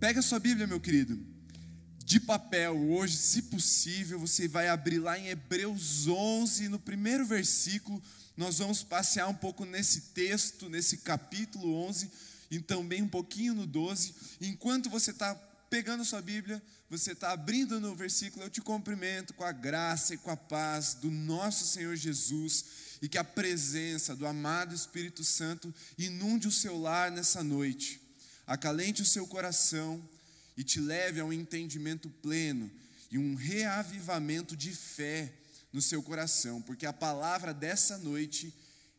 Pega sua Bíblia, meu querido, de papel. Hoje, se possível, você vai abrir lá em Hebreus 11, no primeiro versículo. Nós vamos passear um pouco nesse texto, nesse capítulo 11, e também um pouquinho no 12. Enquanto você está pegando sua Bíblia, você está abrindo no versículo, eu te cumprimento com a graça e com a paz do nosso Senhor Jesus e que a presença do amado Espírito Santo inunde o seu lar nessa noite, acalente o seu coração e te leve a um entendimento pleno e um reavivamento de fé no seu coração, porque a palavra dessa noite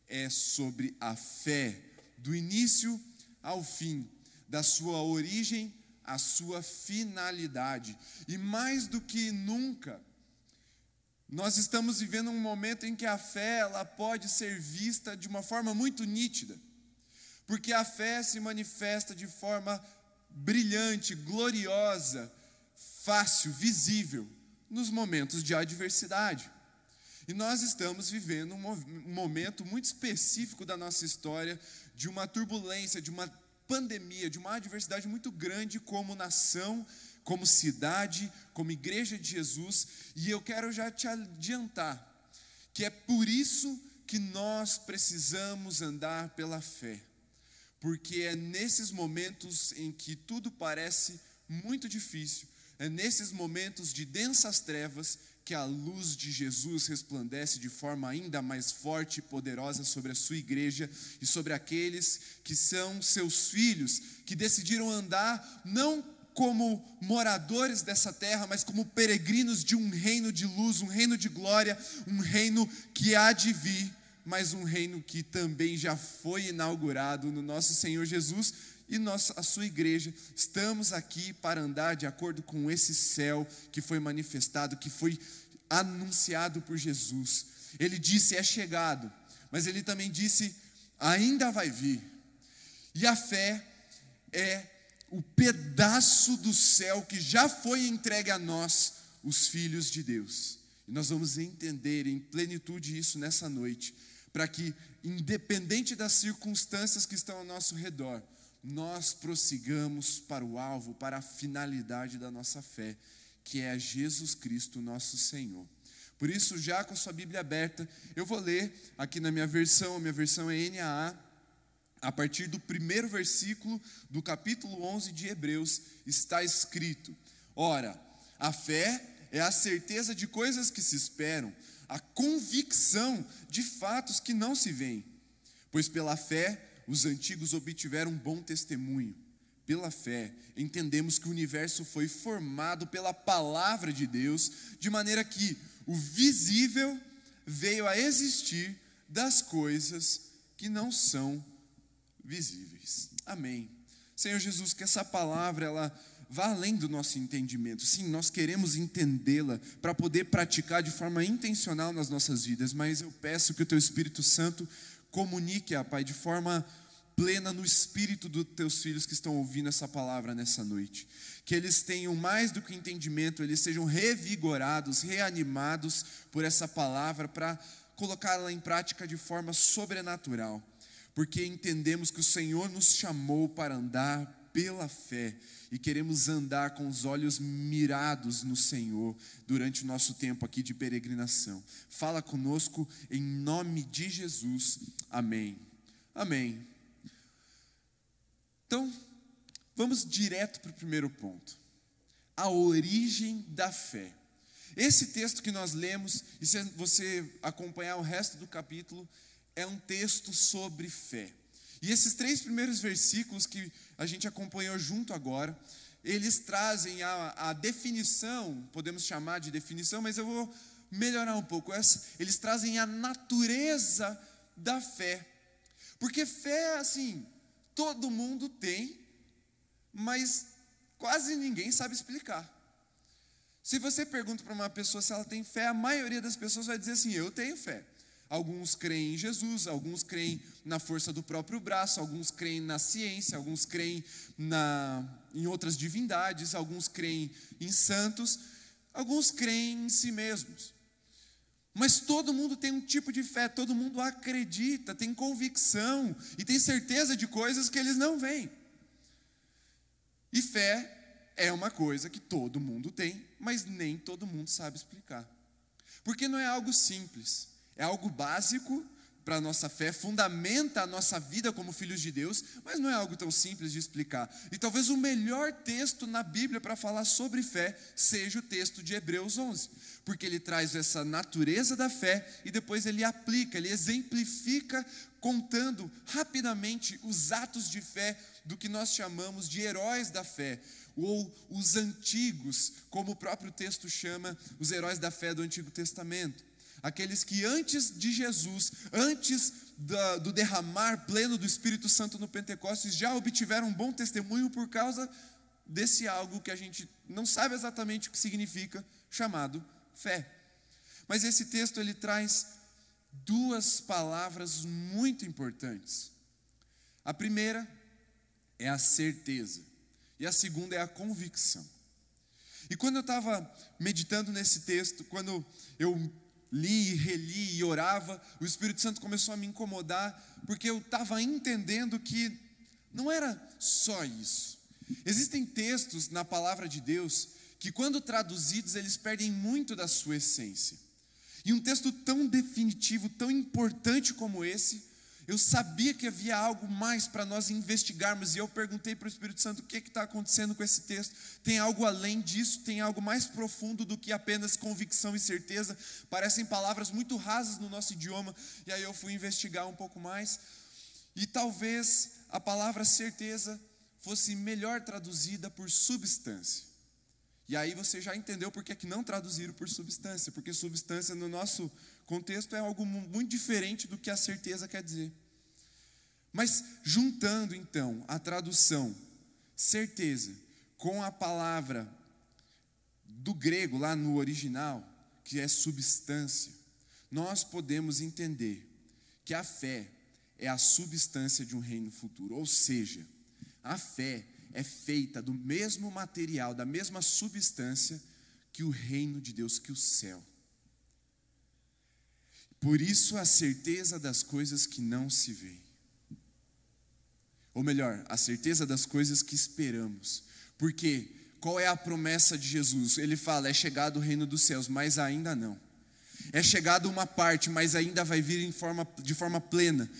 é sobre a fé, do início ao fim, da sua origem à sua finalidade. E mais do que nunca, nós estamos vivendo um momento em que a fé ela pode ser vista de uma forma muito nítida, porque a fé se manifesta de forma brilhante, gloriosa, fácil, visível nos momentos de adversidade. E nós estamos vivendo um momento muito específico da nossa história de uma turbulência, de uma pandemia, de uma adversidade muito grande como nação como cidade, como igreja de Jesus, e eu quero já te adiantar que é por isso que nós precisamos andar pela fé, porque é nesses momentos em que tudo parece muito difícil, é nesses momentos de densas trevas que a luz de Jesus resplandece de forma ainda mais forte e poderosa sobre a sua igreja e sobre aqueles que são seus filhos, que decidiram andar não como moradores dessa terra, mas como peregrinos de um reino de luz, um reino de glória, um reino que há de vir, mas um reino que também já foi inaugurado no nosso Senhor Jesus e nós, a sua igreja, estamos aqui para andar de acordo com esse céu que foi manifestado, que foi anunciado por Jesus. Ele disse: é chegado, mas ele também disse: ainda vai vir. E a fé é o pedaço do céu que já foi entregue a nós, os filhos de Deus. E nós vamos entender em plenitude isso nessa noite, para que, independente das circunstâncias que estão ao nosso redor, nós prossigamos para o alvo, para a finalidade da nossa fé, que é Jesus Cristo, nosso Senhor. Por isso, já com a sua Bíblia aberta, eu vou ler aqui na minha versão, a minha versão é NAA, a partir do primeiro versículo do capítulo 11 de Hebreus, está escrito: Ora, a fé é a certeza de coisas que se esperam, a convicção de fatos que não se veem. Pois pela fé os antigos obtiveram um bom testemunho. Pela fé, entendemos que o universo foi formado pela palavra de Deus, de maneira que o visível veio a existir das coisas que não são visíveis. Amém. Senhor Jesus, que essa palavra ela vá além do nosso entendimento. Sim, nós queremos entendê-la para poder praticar de forma intencional nas nossas vidas, mas eu peço que o teu Espírito Santo comunique, a Pai, de forma plena no espírito dos teus filhos que estão ouvindo essa palavra nessa noite. Que eles tenham mais do que entendimento, eles sejam revigorados, reanimados por essa palavra para colocá-la em prática de forma sobrenatural porque entendemos que o Senhor nos chamou para andar pela fé e queremos andar com os olhos mirados no Senhor durante o nosso tempo aqui de peregrinação. Fala conosco em nome de Jesus. Amém. Amém. Então, vamos direto para o primeiro ponto. A origem da fé. Esse texto que nós lemos, e se você acompanhar o resto do capítulo, é um texto sobre fé. E esses três primeiros versículos que a gente acompanhou junto agora, eles trazem a, a definição, podemos chamar de definição, mas eu vou melhorar um pouco essa. Eles trazem a natureza da fé. Porque fé, assim, todo mundo tem, mas quase ninguém sabe explicar. Se você pergunta para uma pessoa se ela tem fé, a maioria das pessoas vai dizer assim: Eu tenho fé. Alguns creem em Jesus, alguns creem na força do próprio braço, alguns creem na ciência, alguns creem na, em outras divindades, alguns creem em santos, alguns creem em si mesmos. Mas todo mundo tem um tipo de fé, todo mundo acredita, tem convicção e tem certeza de coisas que eles não veem. E fé é uma coisa que todo mundo tem, mas nem todo mundo sabe explicar. Porque não é algo simples, é algo básico para a nossa fé, fundamenta a nossa vida como filhos de Deus, mas não é algo tão simples de explicar. E talvez o melhor texto na Bíblia para falar sobre fé seja o texto de Hebreus 11, porque ele traz essa natureza da fé e depois ele aplica, ele exemplifica contando rapidamente os atos de fé do que nós chamamos de heróis da fé, ou os antigos, como o próprio texto chama os heróis da fé do Antigo Testamento. Aqueles que antes de Jesus, antes do derramar pleno do Espírito Santo no Pentecostes, já obtiveram um bom testemunho por causa desse algo que a gente não sabe exatamente o que significa, chamado fé. Mas esse texto ele traz duas palavras muito importantes. A primeira é a certeza, e a segunda é a convicção. E quando eu estava meditando nesse texto, quando eu li, reli e orava, o Espírito Santo começou a me incomodar, porque eu estava entendendo que não era só isso. Existem textos na palavra de Deus que, quando traduzidos, eles perdem muito da sua essência. E um texto tão definitivo, tão importante como esse, eu sabia que havia algo mais para nós investigarmos, e eu perguntei para o Espírito Santo o que está acontecendo com esse texto. Tem algo além disso? Tem algo mais profundo do que apenas convicção e certeza? Parecem palavras muito rasas no nosso idioma, e aí eu fui investigar um pouco mais, e talvez a palavra certeza fosse melhor traduzida por substância. E aí você já entendeu por que, não traduziram por substância, porque substância no nosso contexto é algo muito diferente do que a certeza quer dizer. Mas juntando então a tradução certeza com a palavra do grego lá no original, que é substância, nós podemos entender que a fé é a substância de um reino futuro, ou seja, a fé é feita do mesmo material, da mesma substância que o reino de Deus, que o céu. Por isso a certeza das coisas que não se veem. Ou melhor, a certeza das coisas que esperamos. Porque qual é a promessa de Jesus? Ele fala: é chegado o reino dos céus, mas ainda não. É chegado uma parte, mas ainda vai vir forma, de forma plena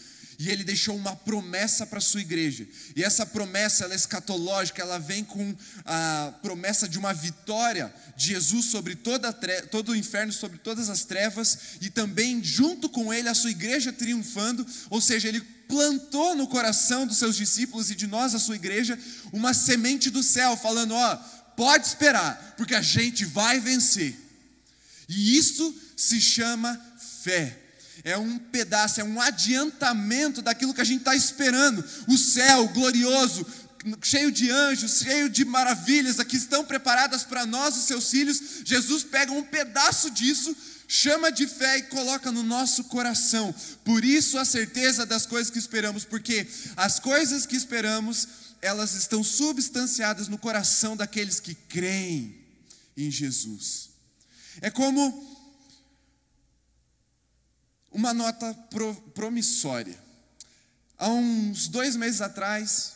e ele deixou uma promessa para a sua igreja. E essa promessa, ela é escatológica, ela vem com a promessa de uma vitória de Jesus sobre toda todo o inferno, sobre todas as trevas, e também junto com ele a sua igreja triunfando, ou seja, ele plantou no coração dos seus discípulos e de nós, a sua igreja, uma semente do céu, falando: ó, pode esperar, porque a gente vai vencer. E isso se chama fé é um pedaço, é um adiantamento daquilo que a gente está esperando. O céu glorioso, cheio de anjos, cheio de maravilhas, aqui estão preparadas para nós, os seus filhos. Jesus pega um pedaço disso, chama de fé e coloca no nosso coração. Por isso a certeza das coisas que esperamos, porque as coisas que esperamos, elas estão substanciadas no coração daqueles que creem em Jesus. É como uma nota pro, promissória. Há uns dois meses atrás,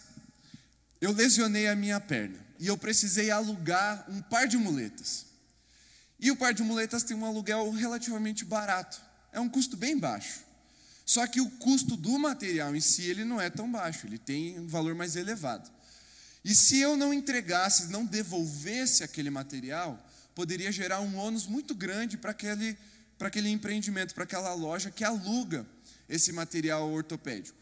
eu lesionei a minha perna e eu precisei alugar um par de muletas. E o par de muletas tem um aluguel relativamente barato, é um custo bem baixo. Só que o custo do material em si ele não é tão baixo, ele tem um valor mais elevado. E se eu não entregasse, não devolvesse aquele material, poderia gerar um ônus muito grande para aquele para aquele empreendimento, para aquela loja que aluga esse material ortopédico.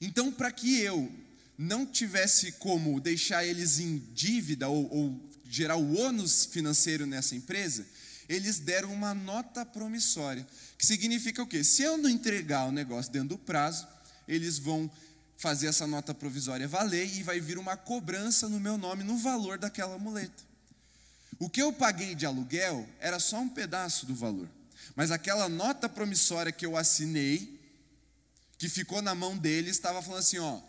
Então, para que eu não tivesse como deixar eles em dívida ou, ou gerar o ônus financeiro nessa empresa, eles deram uma nota promissória, que significa o quê? Se eu não entregar o negócio dentro do prazo, eles vão fazer essa nota provisória valer e vai vir uma cobrança no meu nome no valor daquela muleta. O que eu paguei de aluguel era só um pedaço do valor. Mas aquela nota promissória que eu assinei, que ficou na mão dele, estava falando assim: ó,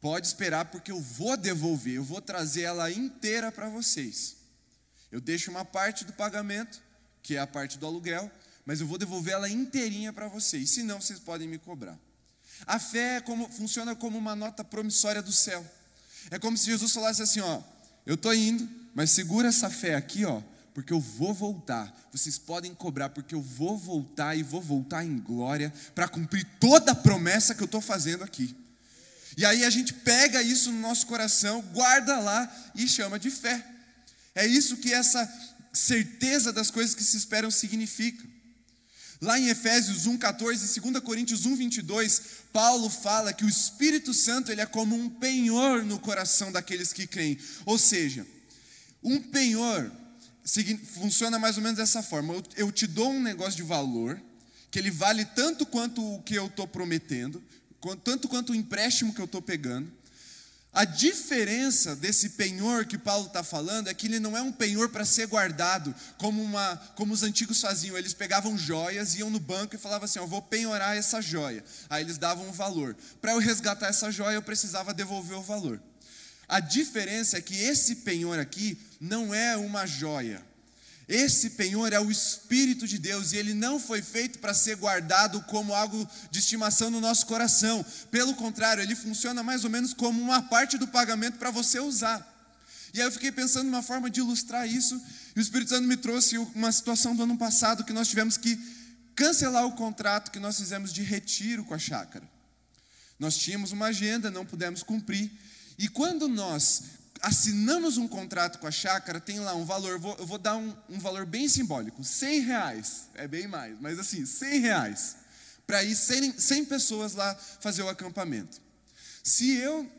pode esperar porque eu vou devolver, eu vou trazer ela inteira para vocês. Eu deixo uma parte do pagamento, que é a parte do aluguel, mas eu vou devolver ela inteirinha para vocês, senão vocês podem me cobrar. A fé é como, funciona como uma nota promissória do céu. É como se Jesus falasse assim: ó, eu estou indo, mas segura essa fé aqui, ó, porque eu vou voltar. Vocês podem cobrar, porque eu vou voltar e vou voltar em glória para cumprir toda a promessa que eu estou fazendo aqui. E aí a gente pega isso no nosso coração, guarda lá e chama de fé. É isso que essa certeza das coisas que se esperam significa. Lá em Efésios 1:14 e 2 Coríntios 1:22, Paulo fala que o Espírito Santo ele é como um penhor no coração daqueles que creem. Ou seja, um penhor funciona mais ou menos dessa forma. Eu, eu te dou um negócio de valor, que ele vale tanto quanto o que eu estou prometendo, tanto quanto o empréstimo que eu estou pegando. A diferença desse penhor que Paulo está falando é que ele não é um penhor para ser guardado, como, uma, como os antigos faziam. Eles pegavam joias, iam no banco e falavam assim: Eu vou penhorar essa joia. Aí eles davam um valor. Para eu resgatar essa joia, eu precisava devolver o valor. A diferença é que esse penhor aqui não é uma joia, esse penhor é o Espírito de Deus e ele não foi feito para ser guardado como algo de estimação no nosso coração. Pelo contrário, ele funciona mais ou menos como uma parte do pagamento para você usar. E aí eu fiquei pensando numa forma de ilustrar isso, e o Espírito Santo me trouxe uma situação do ano passado que nós tivemos que cancelar o contrato que nós fizemos de retiro com a chácara. Nós tínhamos uma agenda, não pudemos cumprir, e quando nós assinamos um contrato com a chácara, tem lá um valor, vou, eu vou dar um, um, valor bem simbólico, 100 reais, é bem mais, mas assim, 100 reais, para ir 100, 100, pessoas lá fazer o acampamento. Se eu,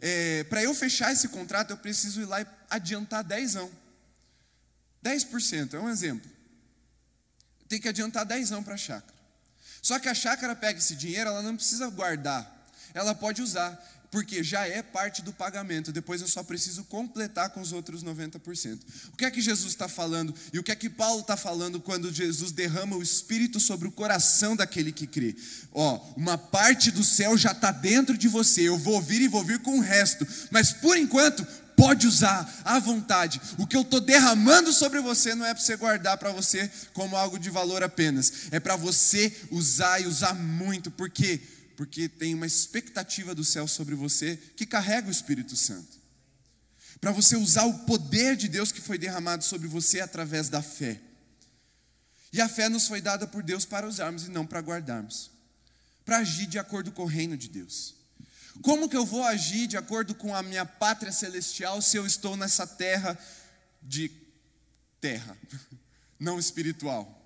é, para eu fechar esse contrato, eu preciso ir lá e adiantar 10 10% é um exemplo. Tem que adiantar 10 para a chácara. Só que a chácara pega esse dinheiro, ela não precisa guardar, ela pode usar porque já é parte do pagamento, depois eu só preciso completar com os outros 90%. O que é que Jesus está falando e o que é que Paulo está falando quando Jesus derrama o Espírito sobre o coração daquele que crê? Ó, uma parte do céu já está dentro de você, eu vou vir e vou vir com o resto, mas por enquanto, pode usar à vontade. O que eu estou derramando sobre você não é para você guardar para você como algo de valor apenas, é para você usar e usar muito, porque porque tem uma expectativa do céu sobre você que carrega o Espírito Santo. Para você usar o poder de Deus que foi derramado sobre você através da fé. E a fé nos foi dada por Deus para usarmos e não para guardarmos. Para agir de acordo com o reino de Deus. Como que eu vou agir de acordo com a minha pátria celestial se eu estou nessa terra de terra, não espiritual?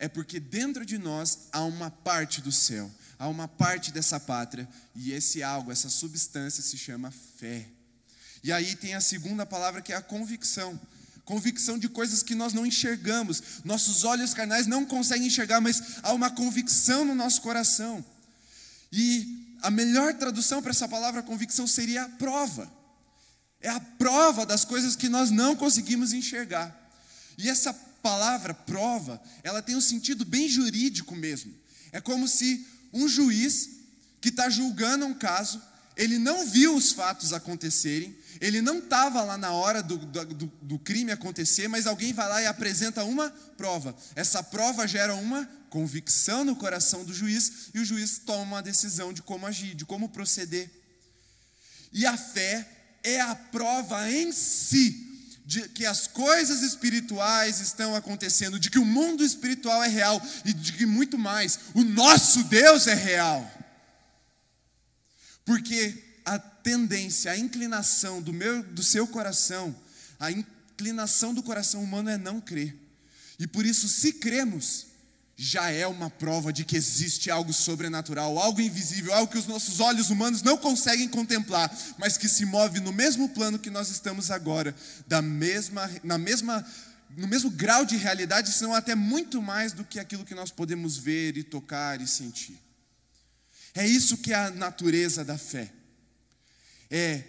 É porque dentro de nós há uma parte do céu há uma parte dessa pátria, e esse algo, essa substância se chama fé. E aí tem a segunda palavra que é a convicção. Convicção de coisas que nós não enxergamos, nossos olhos carnais não conseguem enxergar, mas há uma convicção no nosso coração. E a melhor tradução para essa palavra convicção seria a prova. É a prova das coisas que nós não conseguimos enxergar. E essa palavra prova, ela tem um sentido bem jurídico mesmo. É como se um juiz que está julgando um caso, ele não viu os fatos acontecerem, ele não estava lá na hora do, do, do, crime acontecer, mas alguém vai lá e apresenta uma prova. Essa prova gera uma convicção no coração do juiz e o juiz toma uma decisão de como agir, de como proceder. E a fé é a prova em si de que as coisas espirituais estão acontecendo, de que o mundo espiritual é real e de que muito mais, o nosso Deus é real. Porque a tendência, a inclinação do meu do seu coração, a inclinação do coração humano é não crer. E por isso, se cremos, já é uma prova de que existe algo sobrenatural, algo invisível, algo que os nossos olhos humanos não conseguem contemplar, mas que se move no mesmo plano que nós estamos agora, da mesma, na mesma, no mesmo grau de realidade, se não até muito mais do que aquilo que nós podemos ver e tocar e sentir. É isso que é a natureza da fé. É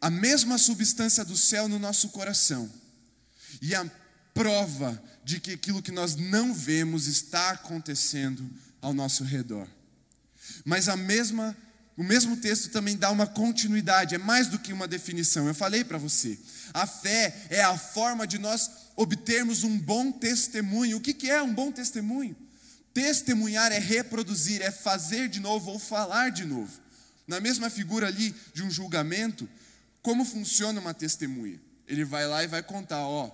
a mesma substância do céu no nosso coração. E a prova de que aquilo que nós não vemos está acontecendo ao nosso redor. Mas a mesma, o mesmo texto também dá uma continuidade, é mais do que uma definição. Eu falei para você, a fé é a forma de nós obtermos um bom testemunho. O que, que é um bom testemunho? Testemunhar é reproduzir, é fazer de novo ou falar de novo. Na mesma figura ali de um julgamento, como funciona uma testemunha? Ele vai lá e vai contar, ó,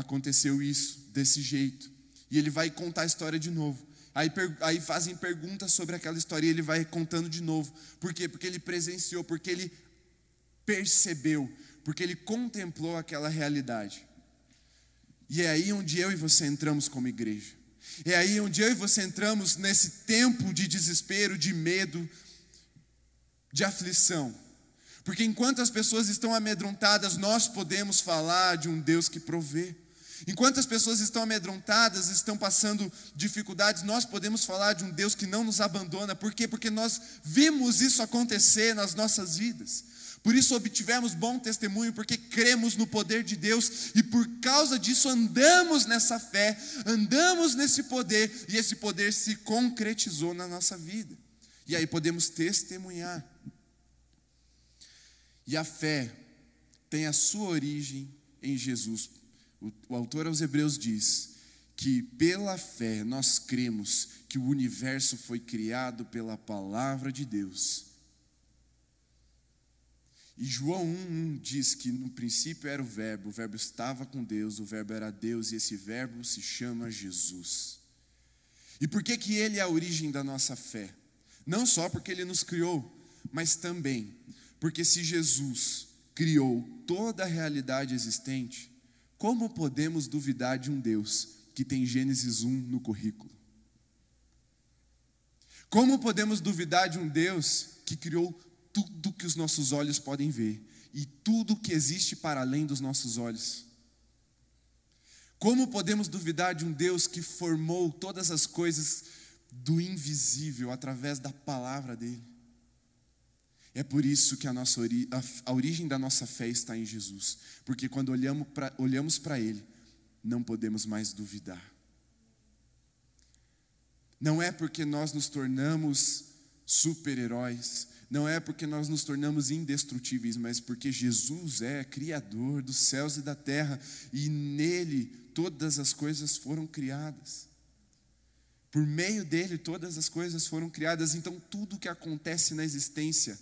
aconteceu isso, desse jeito. E ele vai contar a história de novo. Aí, aí fazem perguntas sobre aquela história e ele vai contando de novo. Por quê? Porque ele presenciou, porque ele percebeu, porque ele contemplou aquela realidade. E é aí onde eu e você entramos como igreja. É aí onde eu e você entramos nesse tempo de desespero, de medo, de aflição. Porque enquanto as pessoas estão amedrontadas, nós podemos falar de um Deus que provê. Enquanto as pessoas estão amedrontadas, estão passando dificuldades, nós podemos falar de um Deus que não nos abandona. Por quê? Porque nós vimos isso acontecer nas nossas vidas. Por isso obtivemos bom testemunho, porque cremos no poder de Deus e por causa disso andamos nessa fé, andamos nesse poder e esse poder se concretizou na nossa vida. E aí podemos testemunhar. E a fé tem a sua origem em Jesus. O, o autor aos Hebreus diz que pela fé nós cremos que o universo foi criado pela palavra de Deus. E João 1,1 diz que no princípio era o Verbo, o Verbo estava com Deus, o Verbo era Deus, e esse Verbo se chama Jesus. E por que, que ele é a origem da nossa fé? Não só porque ele nos criou, mas também porque se Jesus criou toda a realidade existente, como podemos duvidar de um Deus que tem Gênesis 1 no currículo? Como podemos duvidar de um Deus que criou tudo que os nossos olhos podem ver e tudo que existe para além dos nossos olhos? Como podemos duvidar de um Deus que formou todas as coisas do invisível através da palavra dele? É por isso que a, nossa, a, origem da nossa fé está em Jesus, porque quando olhamos para Ele, não podemos mais duvidar. Não é porque nós nos tornamos super-heróis, não é porque nós nos tornamos indestrutíveis, mas porque Jesus é Criador dos céus e da terra, e nele todas as coisas foram criadas. Por meio dele todas as coisas foram criadas, então tudo que acontece na existência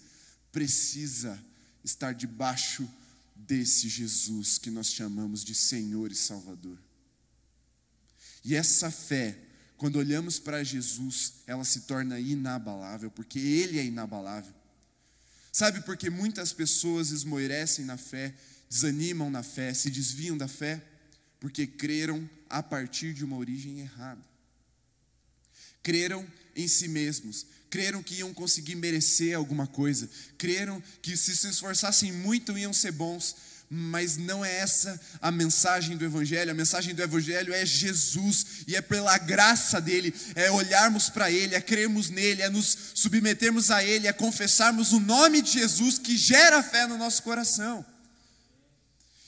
precisa estar debaixo desse Jesus que nós chamamos de Senhor e Salvador. E essa fé, quando olhamos para Jesus, ela se torna inabalável, porque Ele é inabalável. Sabe por que muitas pessoas esmorecem na fé, desanimam na fé, se desviam da fé? Porque creram a partir de uma origem errada. Creram em si mesmos, creram que iam conseguir merecer alguma coisa, creram que se se esforçassem muito iam ser bons, mas não é essa a mensagem do Evangelho. A mensagem do Evangelho é Jesus, e é pela graça dele, é olharmos para ele, é crermos nele, é nos submetermos a ele, é confessarmos o nome de Jesus que gera fé no nosso coração.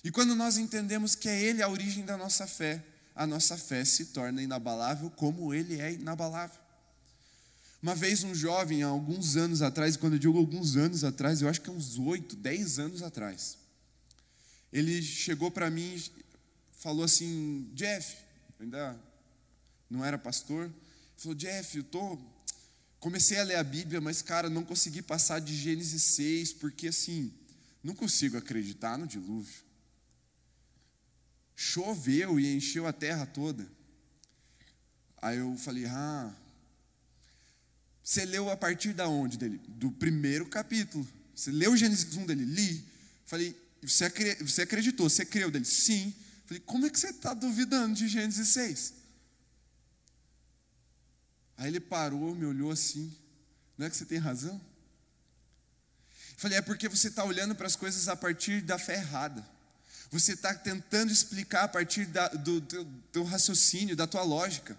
E quando nós entendemos que é ele a origem da nossa fé, a nossa fé se torna inabalável como ele é inabalável. Uma vez um jovem, há alguns anos atrás, quando eu digo alguns anos atrás, eu acho que é uns oito, dez anos atrás, ele chegou para mim e falou assim, Jeff, ainda não era pastor, falou, Jeff, eu tô, comecei a ler a Bíblia, mas cara, não consegui passar de Gênesis 6, porque assim, não consigo acreditar no dilúvio. Choveu e encheu a terra toda. Aí eu falei, ah, você leu a partir da onde dele? Do primeiro capítulo. Você leu Gênesis 1 dele? Li. Falei, você, você acreditou, você creu dele? Sim. Falei, como é que você está duvidando de Gênesis 6? Aí ele parou, me olhou assim. Não é que você tem razão? Falei, é porque você está olhando para as coisas a partir da fé errada. Você está tentando explicar a partir da, do teu raciocínio, da tua lógica.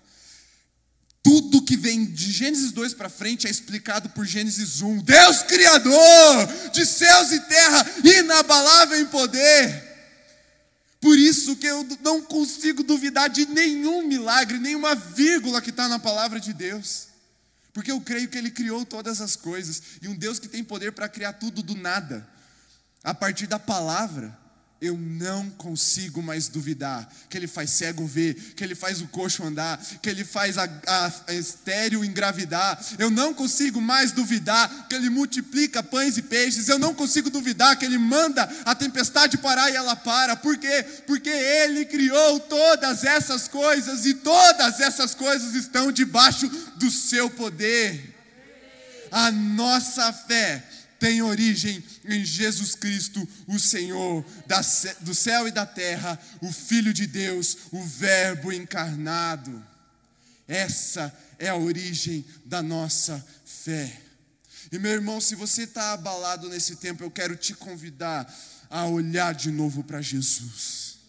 Tudo que vem de Gênesis 2 para frente é explicado por Gênesis 1. Deus Criador de céus e terra, inabalável em poder. Por isso que eu não consigo duvidar de nenhum milagre, nenhuma vírgula que está na palavra de Deus. Porque eu creio que Ele criou todas as coisas. E um Deus que tem poder para criar tudo do nada, a partir da palavra, eu não consigo mais duvidar que Ele faz cego ver, que Ele faz o coxo andar, que Ele faz a, a, a estéreo engravidar. Eu não consigo mais duvidar que Ele multiplica pães e peixes. Eu não consigo duvidar que Ele manda a tempestade parar e ela para. Por quê? Porque Ele criou todas essas coisas e todas essas coisas estão debaixo do Seu poder. A nossa fé tem origem em Jesus Cristo, o Senhor do céu e da terra, o Filho de Deus, o Verbo encarnado. Essa é a origem da nossa fé. E meu irmão, se você está abalado nesse tempo, eu quero te convidar a olhar de novo para Jesus,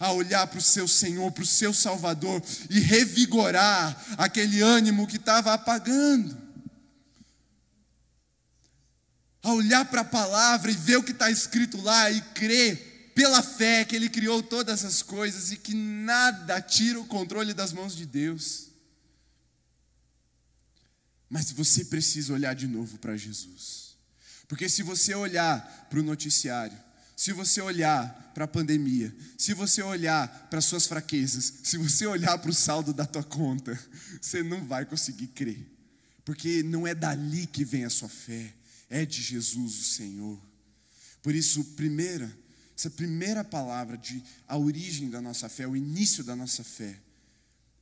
a olhar para o seu Senhor, para o seu Salvador e revigorar aquele ânimo que estava apagando a olhar para a palavra e ver o que está escrito lá e crer pela fé que Ele criou todas as coisas e que nada tira o controle das mãos de Deus. Mas você precisa olhar de novo para Jesus, porque se você olhar para o noticiário, se você olhar para a pandemia, se você olhar para as suas fraquezas, se você olhar para o saldo da tua conta, você não vai conseguir crer, porque não é dali que vem a sua fé, é de Jesus o Senhor. Por isso, primeira, essa primeira palavra de a origem da nossa fé, o início da nossa fé,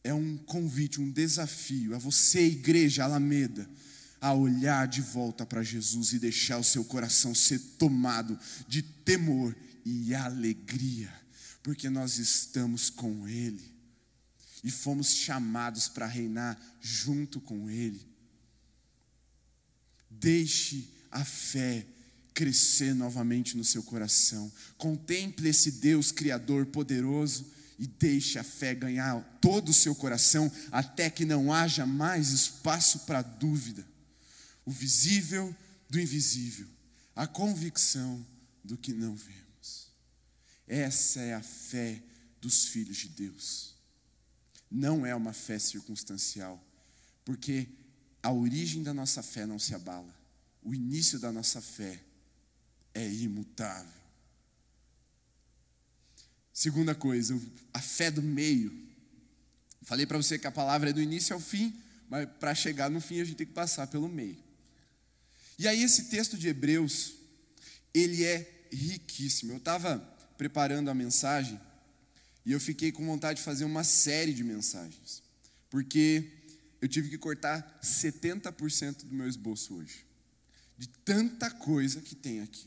é um convite, um desafio a você, igreja Alameda, a olhar de volta para Jesus e deixar o seu coração ser tomado de temor e alegria, porque nós estamos com Ele e fomos chamados para reinar junto com Ele. Deixe a fé crescer novamente no seu coração. Contemple esse Deus Criador poderoso e deixe a fé ganhar todo o seu coração até que não haja mais espaço para dúvida. O visível do invisível, a convicção do que não vemos. Essa é a fé dos filhos de Deus. Não é uma fé circunstancial, porque a origem da nossa fé não se abala o início da nossa fé é imutável. Segunda coisa, a fé do meio. Falei para você que a palavra é do início ao fim, mas para chegar no fim a gente tem que passar pelo meio. E aí esse texto de Hebreus, ele é riquíssimo. Eu estava preparando a mensagem e eu fiquei com vontade de fazer uma série de mensagens, porque eu tive que cortar 70% do meu esboço hoje de tanta coisa que tem aqui.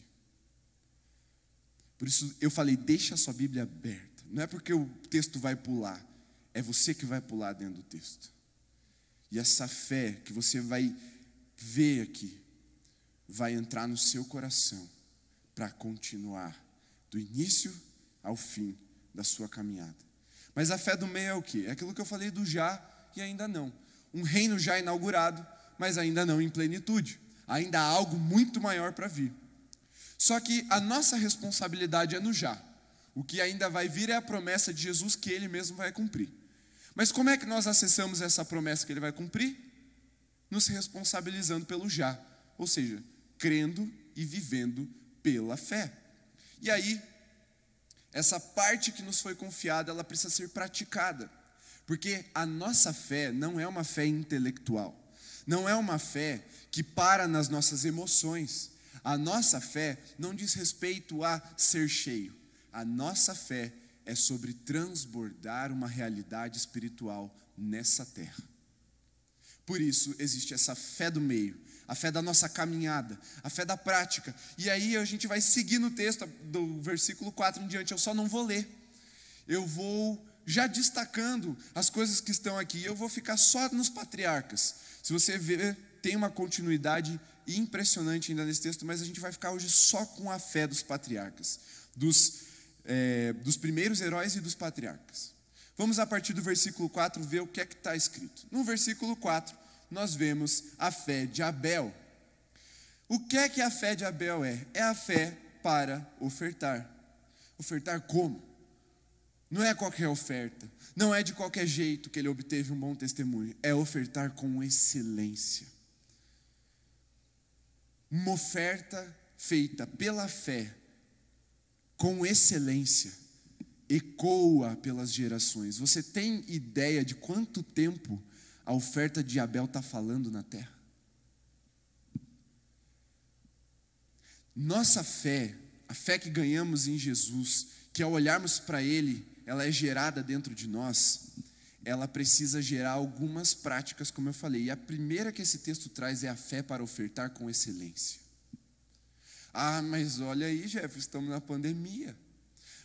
Por isso eu falei, deixa a sua Bíblia aberta. Não é porque o texto vai pular, é você que vai pular dentro do texto. E essa fé que você vai ver aqui, vai entrar no seu coração para continuar do início ao fim da sua caminhada. Mas a fé do meio é o que? É aquilo que eu falei do já e ainda não. Um reino já inaugurado, mas ainda não em plenitude ainda há algo muito maior para vir. Só que a nossa responsabilidade é no já. O que ainda vai vir é a promessa de Jesus que ele mesmo vai cumprir. Mas como é que nós acessamos essa promessa que ele vai cumprir? Nos responsabilizando pelo já, ou seja, crendo e vivendo pela fé. E aí, essa parte que nos foi confiada, ela precisa ser praticada. Porque a nossa fé não é uma fé intelectual. Não é uma fé que para nas nossas emoções. A nossa fé não diz respeito a ser cheio. A nossa fé é sobre transbordar uma realidade espiritual nessa terra. Por isso existe essa fé do meio, a fé da nossa caminhada, a fé da prática. E aí a gente vai seguir no texto do versículo 4 em diante, eu só não vou ler. Eu vou já destacando as coisas que estão aqui, eu vou ficar só nos patriarcas. Se você ver, tem uma continuidade impressionante ainda nesse texto, mas a gente vai ficar hoje só com a fé dos patriarcas, dos, é, dos primeiros heróis e dos patriarcas. Vamos, a partir do versículo 4, ver o que é que está escrito. No versículo 4, nós vemos a fé de Abel. O que é que a fé de Abel é? É a fé para ofertar. Ofertar como? Não é qualquer oferta, não é de qualquer jeito que ele obteve um bom testemunho, é ofertar com excelência. Uma oferta feita pela fé com excelência, ecoa pelas gerações. Você tem ideia de quanto tempo a oferta de Abel está falando na terra? Nossa fé, a fé que ganhamos em Jesus, que ao olharmos para Ele, ela é gerada dentro de nós, ela precisa gerar algumas práticas, como eu falei. E a primeira que esse texto traz é a fé para ofertar com excelência. Ah, mas olha aí, Jefferson, estamos na pandemia.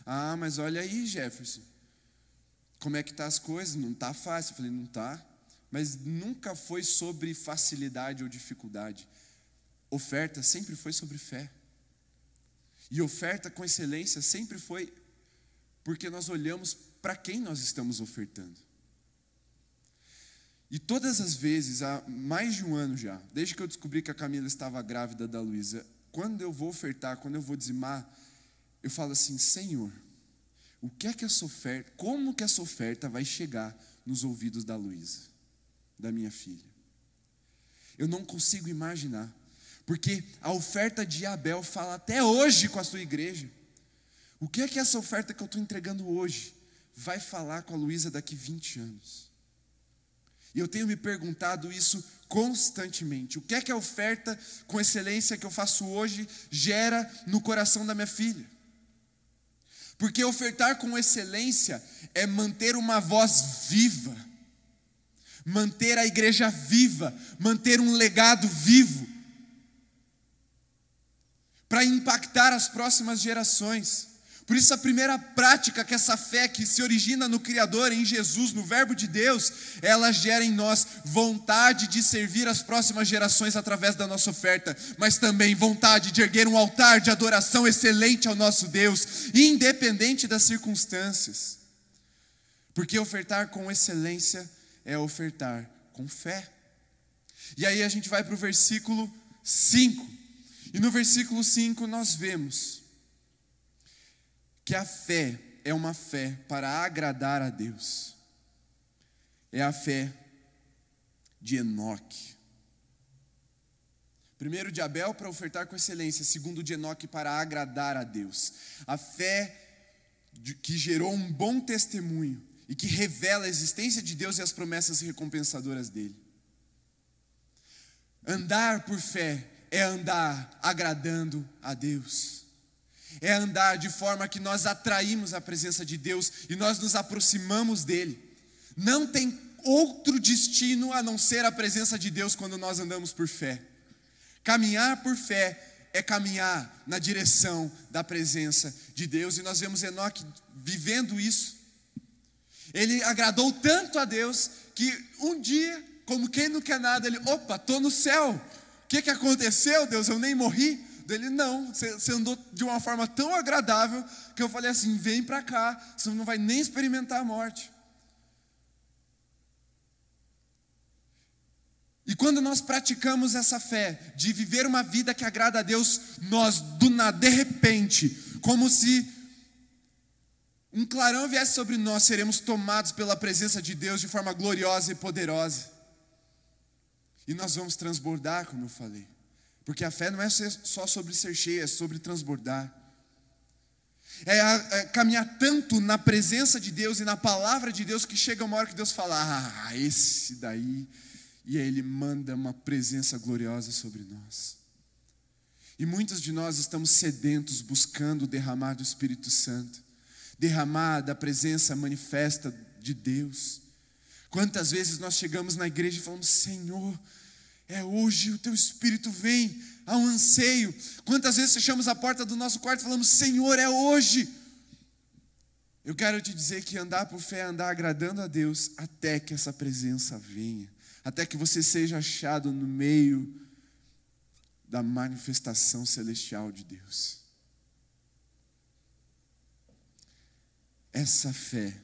Ah, mas olha aí, Jefferson, como é que tá as coisas? Não tá fácil. Eu falei, não tá. Mas nunca foi sobre facilidade ou dificuldade. Oferta sempre foi sobre fé. E oferta com excelência sempre foi porque nós olhamos para quem nós estamos ofertando. E todas as vezes, há mais de um ano já, desde que eu descobri que a Camila estava grávida da Luísa, quando eu vou ofertar, quando eu vou dizimar, eu falo assim: Senhor, o que é que essa oferta, como que essa oferta vai chegar nos ouvidos da Luísa, da minha filha? Eu não consigo imaginar, porque a oferta de Abel fala até hoje com a sua igreja. O que é que essa oferta que eu estou entregando hoje vai falar com a Luísa daqui 20 anos? E eu tenho me perguntado isso constantemente. O que é que a oferta com excelência que eu faço hoje gera no coração da minha filha? Porque ofertar com excelência é manter uma voz viva, manter a igreja viva, manter um legado vivo, para impactar as próximas gerações. Por isso, a primeira prática que essa fé que se origina no Criador, em Jesus, no Verbo de Deus, ela gera em nós vontade de servir as próximas gerações através da nossa oferta, mas também vontade de erguer um altar de adoração excelente ao nosso Deus, independente das circunstâncias. Porque ofertar com excelência é ofertar com fé. E aí a gente vai para o versículo 5. E no versículo 5 nós vemos que a fé é uma fé para agradar a Deus. É a fé de Enoque. Primeiro de Abel para ofertar com excelência, segundo de Enoque para agradar a Deus. A fé de, que gerou um bom testemunho e que revela a existência de Deus e as promessas recompensadoras dele. Andar por fé é andar agradando a Deus é andar de forma que nós atraímos a presença de Deus e nós nos aproximamos dele. Não tem outro destino a não ser a presença de Deus quando nós andamos por fé. Caminhar por fé é caminhar na direção da presença de Deus e nós vemos Enoque vivendo isso. Ele agradou tanto a Deus que um dia, como quem não quer nada, ele, opa, estou no céu. O que, que aconteceu, Deus? Eu nem morri. Dele, não, você andou de uma forma tão agradável que eu falei assim: vem para cá, você não vai nem experimentar a morte. E quando nós praticamos essa fé de viver uma vida que agrada a Deus, nós do nada, de repente, como se um clarão viesse sobre nós, seremos tomados pela presença de Deus de forma gloriosa e poderosa. E nós vamos transbordar, como eu falei. Porque a fé não é só sobre ser cheia, é sobre transbordar. É, é, caminhar tanto na presença de Deus e na palavra de Deus que chega uma hora que Deus fala: Ah, esse daí. E aí Ele manda uma presença gloriosa sobre nós. E muitos de nós estamos sedentos, buscando derramar do Espírito Santo, derramar da presença manifesta de Deus. Quantas vezes nós chegamos na igreja e falamos: Senhor, é hoje, o teu espírito vem há um anseio. Quantas vezes fechamos a porta do nosso quarto e falamos: Senhor, é hoje. Eu quero te dizer que andar por fé é andar agradando a Deus até que essa presença venha, até que você seja achado no meio da manifestação celestial de Deus. Essa fé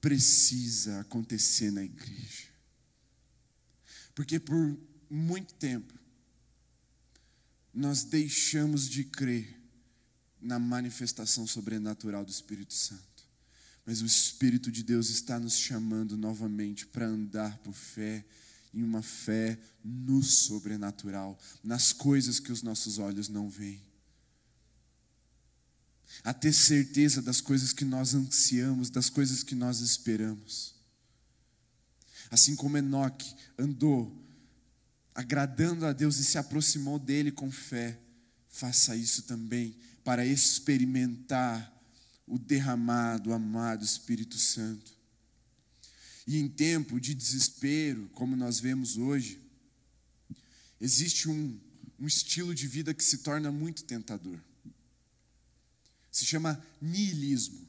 precisa acontecer na igreja. Porque por muito tempo nós deixamos de crer na manifestação sobrenatural do Espírito Santo. Mas o Espírito de Deus está nos chamando novamente para andar por fé, em uma fé no sobrenatural, nas coisas que os nossos olhos não veem. a ter certeza das coisas que nós ansiamos, das coisas que nós esperamos. Assim como Enoque andou agradando a Deus e se aproximou dele com fé, faça isso também para experimentar o derramado, amado Espírito Santo. E em tempo de desespero, como nós vemos hoje, existe um, um estilo de vida que se torna muito tentador. Se chama niilismo.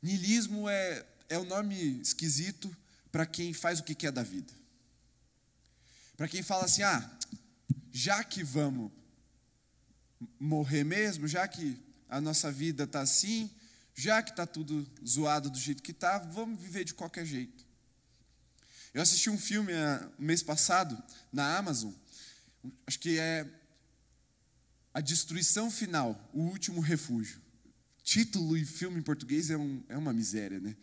Niilismo é, é o nome esquisito para quem faz o que quer da vida. Para quem fala assim, ah, já que vamos morrer mesmo, já que a nossa vida está assim, já que está tudo zoado do jeito que está, vamos viver de qualquer jeito. Eu assisti um filme uh, mês passado na Amazon, acho que é A Destruição Final, O Último Refúgio. Título e filme em português é, um, é uma miséria, né?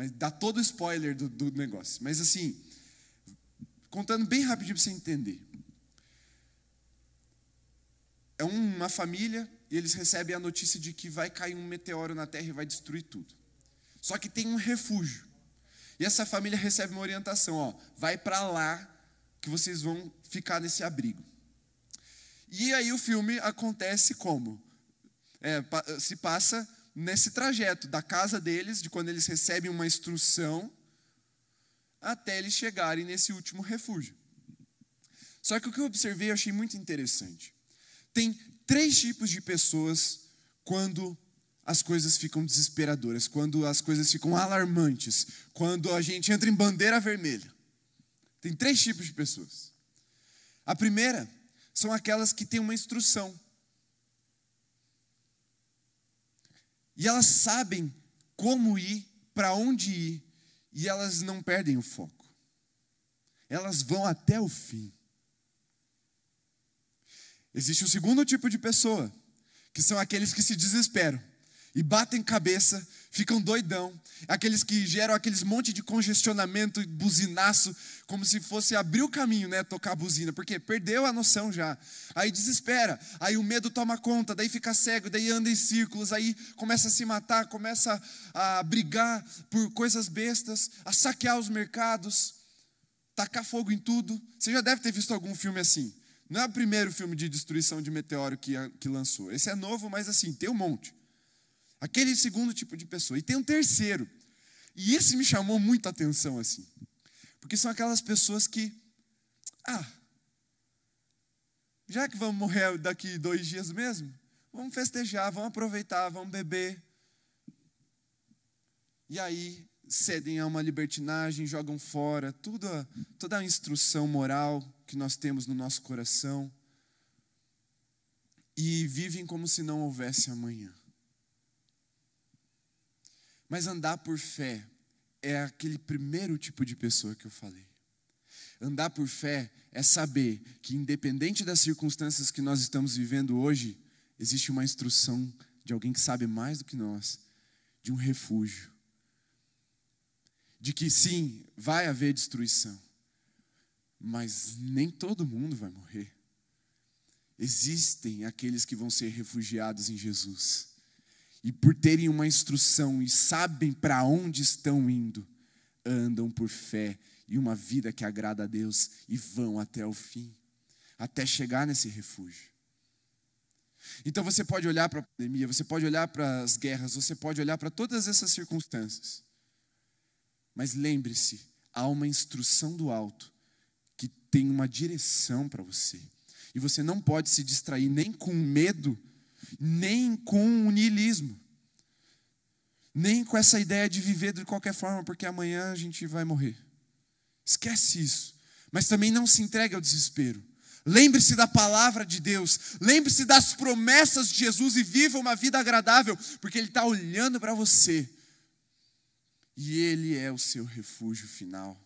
Mas dá todo o spoiler do, do negócio. Mas assim, contando bem rapidinho para você entender. É uma família e eles recebem a notícia de que vai cair um meteoro na Terra e vai destruir tudo. Só que tem um refúgio. E essa família recebe uma orientação, ó, vai para lá que vocês vão ficar nesse abrigo. E aí o filme acontece como? É, se passa nesse trajeto da casa deles, de quando eles recebem uma instrução até eles chegarem nesse último refúgio. Só que o que eu observei eu achei muito interessante. Tem três tipos de pessoas quando as coisas ficam desesperadoras, quando as coisas ficam alarmantes, quando a gente entra em bandeira vermelha. Tem três tipos de pessoas. A primeira são aquelas que têm uma instrução. E elas sabem como ir, para onde ir, e elas não perdem o foco. Elas vão até o fim. Existe o um segundo tipo de pessoa, que são aqueles que se desesperam e batem cabeça, ficam doidão, aqueles que geram aqueles monte de congestionamento e buzinaço, como se fosse abrir o caminho, né, tocar a buzina, porque perdeu a noção já. Aí desespera, aí o medo toma conta, daí fica cego, daí anda em círculos, aí começa a se matar, começa a brigar por coisas bestas, a saquear os mercados, tacar fogo em tudo. Você já deve ter visto algum filme assim. Não é o primeiro filme de destruição de meteoro que, que lançou. Esse é novo, mas assim, tem um monte. Aquele segundo tipo de pessoa. E tem um terceiro. E esse me chamou muita atenção assim. Porque são aquelas pessoas que, ah, já que vamos morrer daqui dois dias mesmo, vamos festejar, vamos aproveitar, vamos beber. E aí cedem a uma libertinagem, jogam fora toda, toda a instrução moral que nós temos no nosso coração e vivem como se não houvesse amanhã. Mas andar por fé é aquele primeiro tipo de pessoa que eu falei. Andar por fé é saber que, independente das circunstâncias que nós estamos vivendo hoje, existe uma instrução de alguém que sabe mais do que nós, de um refúgio. De que sim, vai haver destruição, mas nem todo mundo vai morrer. Existem aqueles que vão ser refugiados em Jesus e por terem uma instrução e sabem para onde estão indo, andam por fé e uma vida que agrada a Deus e vão até o fim, até chegar nesse refúgio. Então você pode olhar para a pandemia, você pode olhar para as guerras, você pode olhar para todas essas circunstâncias. Mas lembre-se, há uma instrução do alto que tem uma direção para você. E você não pode se distrair nem com medo nem com o niilismo, nem com essa ideia de viver de qualquer forma, porque amanhã a gente vai morrer. Esquece isso. Mas também não se entregue ao desespero. Lembre-se da palavra de Deus, lembre-se das promessas de Jesus e viva uma vida agradável, porque Ele está olhando para você e Ele é o seu refúgio final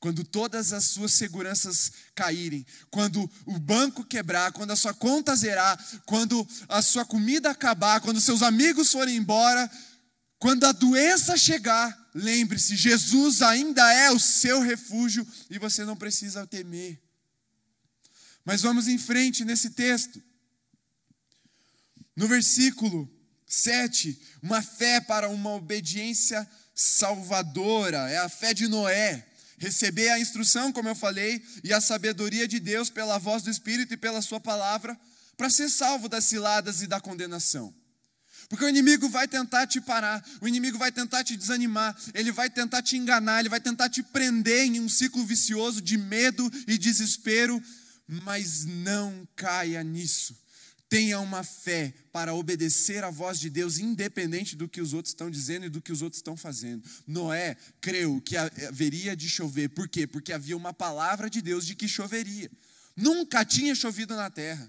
quando todas as suas seguranças caírem, quando o banco quebrar, quando a sua conta zerar, quando a sua comida acabar, quando seus amigos forem embora, quando a doença chegar, lembre-se, Jesus ainda é o seu refúgio e você não precisa temer. Mas vamos em frente nesse texto. No versículo Sete, uma fé para uma obediência salvadora, é a fé de Noé. Receber a instrução, como eu falei, e a sabedoria de Deus pela voz do Espírito e pela Sua palavra, para ser salvo das ciladas e da condenação. Porque o inimigo vai tentar te parar, o inimigo vai tentar te desanimar, ele vai tentar te enganar, ele vai tentar te prender em um ciclo vicioso de medo e desespero, mas não caia nisso. Tenha uma fé para obedecer à voz de Deus, independente do que os outros estão dizendo e do que os outros estão fazendo. Noé creu que haveria de chover. Por quê? Porque havia uma palavra de Deus de que choveria. Nunca tinha chovido na terra.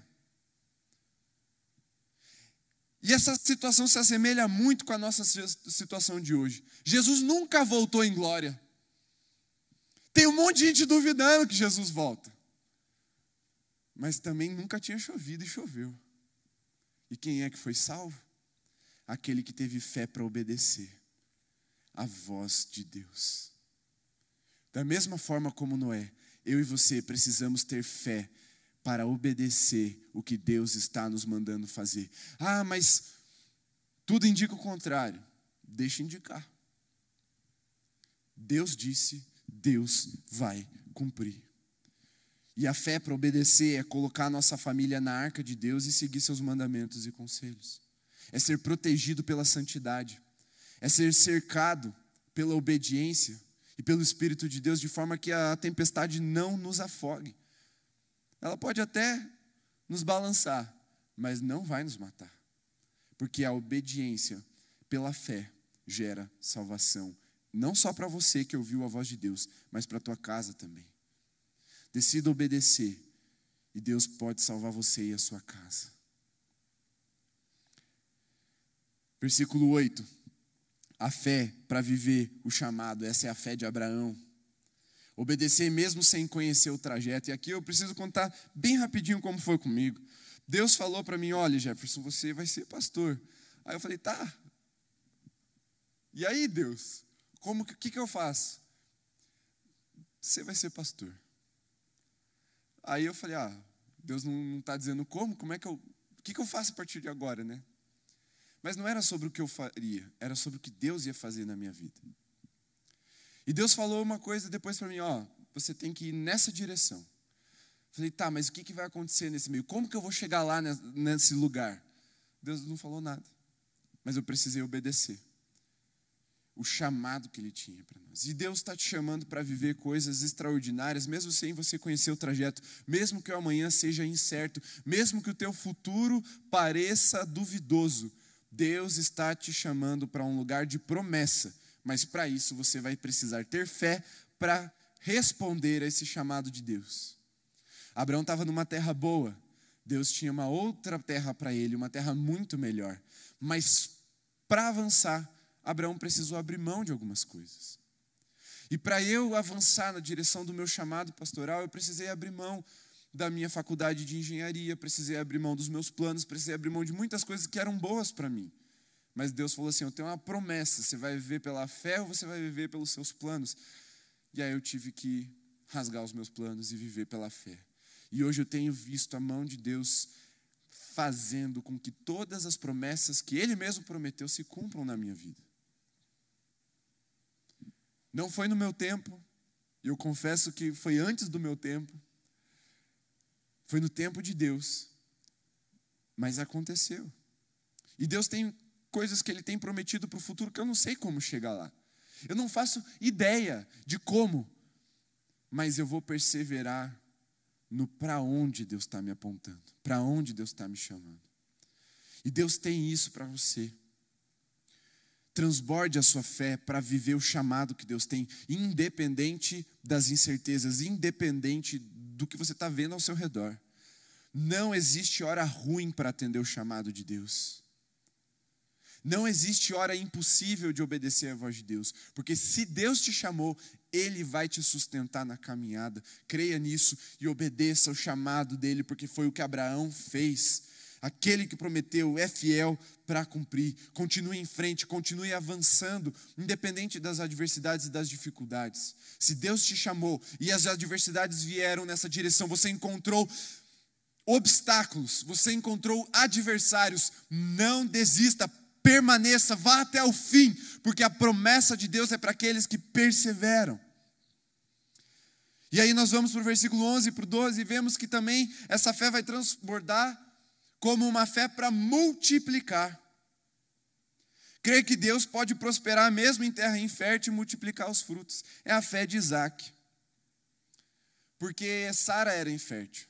E essa situação se assemelha muito com a nossa situação de hoje. Jesus nunca voltou em glória. Tem um monte de gente duvidando que Jesus volta. Mas também nunca tinha chovido e choveu. E quem é que foi salvo? Aquele que teve fé para obedecer a voz de Deus. Da mesma forma como Noé, eu e você precisamos ter fé para obedecer o que Deus está nos mandando fazer. Ah, mas tudo indica o contrário. Deixa indicar. Deus disse, Deus vai cumprir. E a fé para obedecer é colocar a nossa família na arca de Deus e seguir seus mandamentos e conselhos. É ser protegido pela santidade. É ser cercado pela obediência e pelo Espírito de Deus de forma que a tempestade não nos afogue. Ela pode até nos balançar, mas não vai nos matar. Porque a obediência pela fé gera salvação, não só para você que ouviu a voz de Deus, mas para tua casa também. Decida obedecer e Deus pode salvar você e a sua casa. Versículo 8. A fé para viver o chamado, essa é a fé de Abraão. Obedecer mesmo sem conhecer o trajeto. E aqui eu preciso contar bem rapidinho como foi comigo. Deus falou para mim: olha, Jefferson, você vai ser pastor. Aí eu falei: tá. E aí, Deus, como que, que eu faço? Você vai ser pastor. Aí eu falei, ah, Deus não está dizendo como, como é que eu. O que, que eu faço a partir de agora, né? Mas não era sobre o que eu faria, era sobre o que Deus ia fazer na minha vida. E Deus falou uma coisa depois para mim, ó, você tem que ir nessa direção. Falei, tá, mas o que, que vai acontecer nesse meio? Como que eu vou chegar lá nesse lugar? Deus não falou nada, mas eu precisei obedecer o chamado que ele tinha para nós. E Deus está te chamando para viver coisas extraordinárias, mesmo sem você conhecer o trajeto, mesmo que o amanhã seja incerto, mesmo que o teu futuro pareça duvidoso. Deus está te chamando para um lugar de promessa, mas para isso você vai precisar ter fé para responder a esse chamado de Deus. Abraão estava numa terra boa, Deus tinha uma outra terra para ele, uma terra muito melhor, mas para avançar, Abraão precisou abrir mão de algumas coisas. E para eu avançar na direção do meu chamado pastoral, eu precisei abrir mão da minha faculdade de engenharia, precisei abrir mão dos meus planos, precisei abrir mão de muitas coisas que eram boas para mim. Mas Deus falou assim: Eu tenho uma promessa, você vai viver pela fé ou você vai viver pelos seus planos? E aí eu tive que rasgar os meus planos e viver pela fé. E hoje eu tenho visto a mão de Deus fazendo com que todas as promessas que Ele mesmo prometeu se cumpram na minha vida. Não foi no meu tempo, eu confesso que foi antes do meu tempo. Foi no tempo de Deus. Mas aconteceu. E Deus tem coisas que Ele tem prometido para o futuro que eu não sei como chegar lá. Eu não faço ideia de como, mas eu vou perseverar no para onde Deus está me apontando, para onde Deus está me chamando. E Deus tem isso para você transborde a sua fé para viver o chamado que Deus tem, independente das incertezas, independente do que você está vendo ao seu redor. Não existe hora ruim para atender o chamado de Deus. Não existe hora impossível de obedecer à voz de Deus, porque se Deus te chamou, Ele vai te sustentar na caminhada. Creia nisso e obedeça o chamado dele, porque foi o que Abraão fez. Aquele que prometeu é fiel para cumprir. Continue em frente, continue avançando, independente das adversidades e das dificuldades. Se Deus te chamou e as adversidades vieram nessa direção, você encontrou obstáculos, você encontrou adversários, não desista, permaneça, vá até o fim, porque a promessa de Deus é para aqueles que perseveram. E aí nós vamos para o versículo 11 para o 12 e vemos que também essa fé vai transbordar como uma fé para multiplicar. Crer que Deus pode prosperar mesmo em terra infértil e multiplicar os frutos. É a fé de Isaac. Porque Sara era infértil.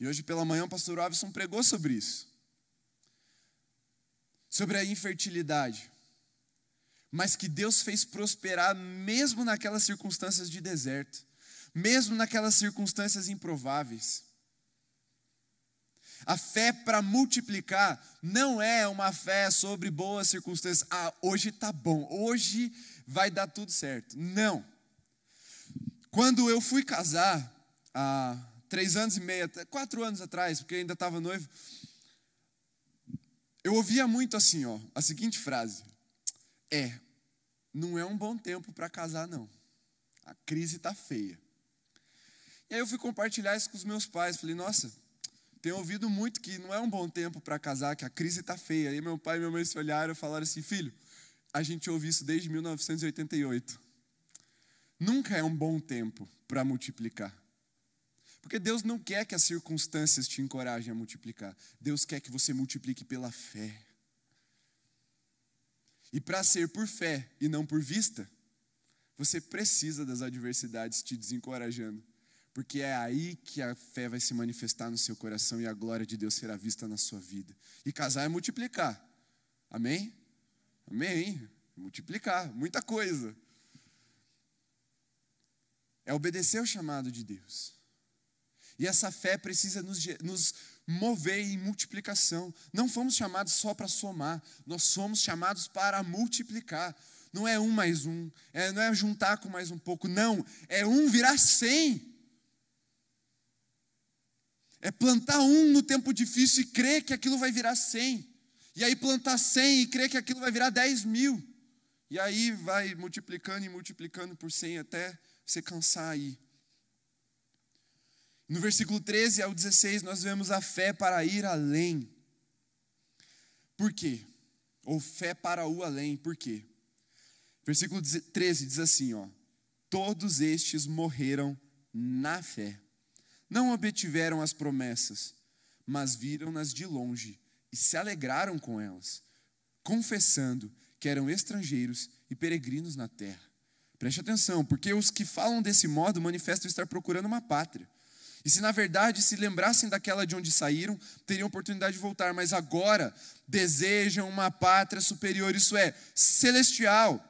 E hoje pela manhã o pastor Robson pregou sobre isso sobre a infertilidade, mas que Deus fez prosperar mesmo naquelas circunstâncias de deserto, mesmo naquelas circunstâncias improváveis. A fé para multiplicar não é uma fé sobre boas circunstâncias. Ah, hoje está bom, hoje vai dar tudo certo. Não. Quando eu fui casar, há três anos e meio, quatro anos atrás, porque ainda estava noivo, eu ouvia muito assim, ó, a seguinte frase: É, não é um bom tempo para casar, não. A crise está feia. E aí eu fui compartilhar isso com os meus pais. Falei, nossa, tenho ouvido muito que não é um bom tempo para casar, que a crise está feia. Aí meu pai e minha mãe se olharam e falaram assim: filho, a gente ouve isso desde 1988. Nunca é um bom tempo para multiplicar. Porque Deus não quer que as circunstâncias te encorajem a multiplicar. Deus quer que você multiplique pela fé. E para ser por fé e não por vista, você precisa das adversidades te desencorajando. Porque é aí que a fé vai se manifestar no seu coração e a glória de Deus será vista na sua vida. E casar é multiplicar. Amém? Amém? Multiplicar, muita coisa. É obedecer ao chamado de Deus. E essa fé precisa nos, nos mover em multiplicação. Não fomos chamados só para somar, nós somos chamados para multiplicar. Não é um mais um, é, não é juntar com mais um pouco, não, é um virar cem. É plantar um no tempo difícil e crer que aquilo vai virar cem. E aí plantar cem e crer que aquilo vai virar dez mil. E aí vai multiplicando e multiplicando por cem até você cansar aí. No versículo 13 ao 16, nós vemos a fé para ir além. Por quê? Ou fé para o além, por quê? Versículo 13 diz assim: ó, Todos estes morreram na fé. Não obtiveram as promessas, mas viram-nas de longe e se alegraram com elas, confessando que eram estrangeiros e peregrinos na terra. Preste atenção, porque os que falam desse modo manifestam estar procurando uma pátria. E se na verdade se lembrassem daquela de onde saíram, teriam oportunidade de voltar, mas agora desejam uma pátria superior, isso é, celestial.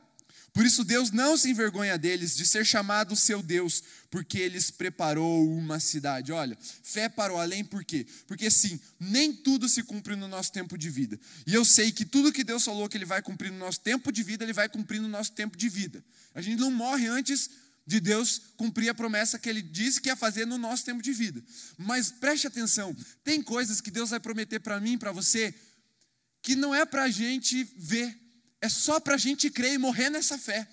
Por isso Deus não se envergonha deles de ser chamado seu Deus, porque eles preparou uma cidade. Olha, fé para o além, por quê? Porque sim, nem tudo se cumpre no nosso tempo de vida. E eu sei que tudo que Deus falou que Ele vai cumprir no nosso tempo de vida, Ele vai cumprir no nosso tempo de vida. A gente não morre antes de Deus cumprir a promessa que Ele disse que ia fazer no nosso tempo de vida. Mas preste atenção, tem coisas que Deus vai prometer para mim, para você, que não é para a gente ver, é só para a gente crer e morrer nessa fé.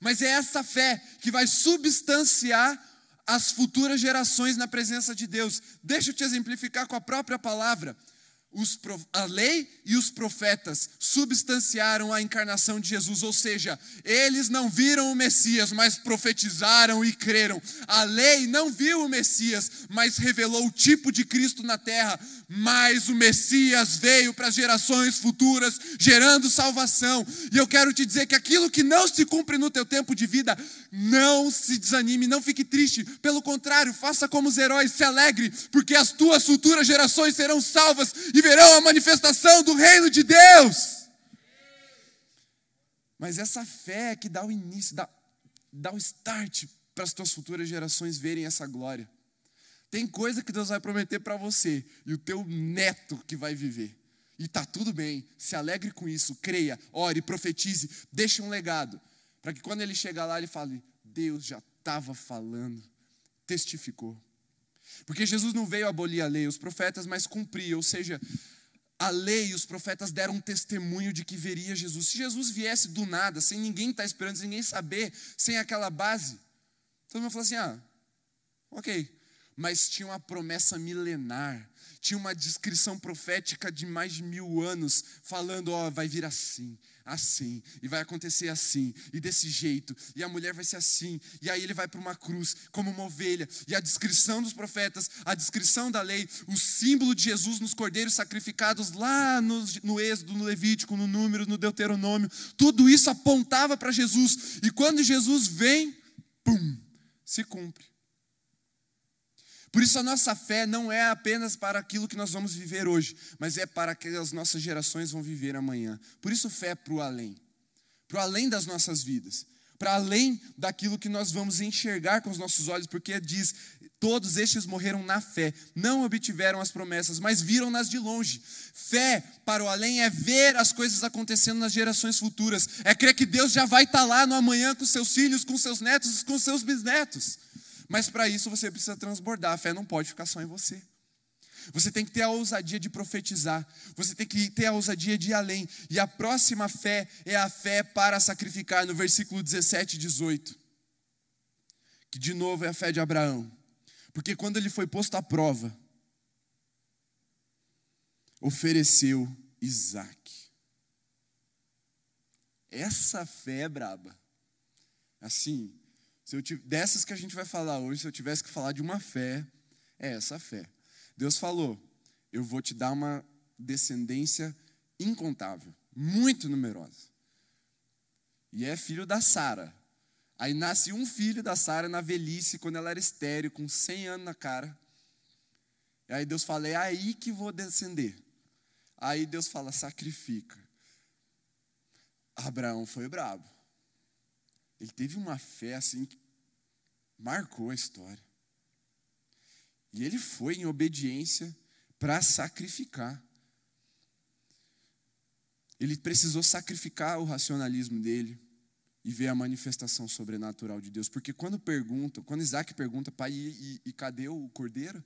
Mas é essa fé que vai substanciar as futuras gerações na presença de Deus. Deixa eu te exemplificar com a própria palavra os, a lei e os profetas substanciaram a encarnação de Jesus, ou seja, eles não viram o Messias, mas profetizaram e creram. A lei não viu o Messias, mas revelou o tipo de Cristo na terra. Mas o Messias veio para gerações futuras, gerando salvação. E eu quero te dizer que aquilo que não se cumpre no teu tempo de vida, não se desanime, não fique triste. Pelo contrário, faça como os heróis, se alegre, porque as tuas futuras gerações serão salvas e verão a manifestação do reino de Deus. Mas essa fé é que dá o início, dá, dá o start para as tuas futuras gerações verem essa glória. Tem coisa que Deus vai prometer para você e o teu neto que vai viver. E tá tudo bem, se alegre com isso, creia, ore, profetize, deixe um legado, para que quando ele chegar lá ele fale: Deus já estava falando, testificou. Porque Jesus não veio abolir a lei, os profetas, mas cumprir, ou seja, a lei e os profetas deram um testemunho de que veria Jesus. Se Jesus viesse do nada, sem ninguém estar tá esperando, sem ninguém saber, sem aquela base, todo mundo fala assim: ah, ok. mas tinha uma promessa milenar, tinha uma descrição profética de mais de mil anos, falando: ó, vai vir assim, assim, e vai acontecer assim, e desse jeito, e a mulher vai ser assim, e aí ele vai para uma cruz como uma ovelha, e a descrição dos profetas, a descrição da lei, o símbolo de Jesus nos cordeiros sacrificados lá no, no Êxodo, no Levítico, no Número, no Deuteronômio, tudo isso apontava para Jesus, e quando Jesus vem, pum, se cumpre. Por isso a nossa fé não é apenas para aquilo que nós vamos viver hoje, mas é para que as nossas gerações vão viver amanhã. Por isso fé é para o além, para o além das nossas vidas, para além daquilo que nós vamos enxergar com os nossos olhos, porque diz: todos estes morreram na fé, não obtiveram as promessas, mas viram-nas de longe. Fé para o além é ver as coisas acontecendo nas gerações futuras, é crer que Deus já vai estar lá no amanhã com seus filhos, com seus netos, com seus bisnetos. Mas para isso você precisa transbordar. A fé não pode ficar só em você. Você tem que ter a ousadia de profetizar. Você tem que ter a ousadia de ir além. E a próxima fé é a fé para sacrificar, no versículo 17 e 18. Que de novo é a fé de Abraão. Porque quando ele foi posto à prova, ofereceu Isaac. Essa fé é braba. Assim, se eu dessas que a gente vai falar hoje, se eu tivesse que falar de uma fé, é essa fé. Deus falou: Eu vou te dar uma descendência incontável, muito numerosa. E é filho da Sara. Aí nasce um filho da Sara na velhice, quando ela era estéreo, com 100 anos na cara. E aí Deus fala: É aí que vou descender. Aí Deus fala: Sacrifica. Abraão foi brabo. Ele teve uma fé assim que marcou a história. E ele foi em obediência para sacrificar. Ele precisou sacrificar o racionalismo dele e ver a manifestação sobrenatural de Deus. Porque quando pergunta, quando Isaac pergunta, pai, e, e, cadê o cordeiro?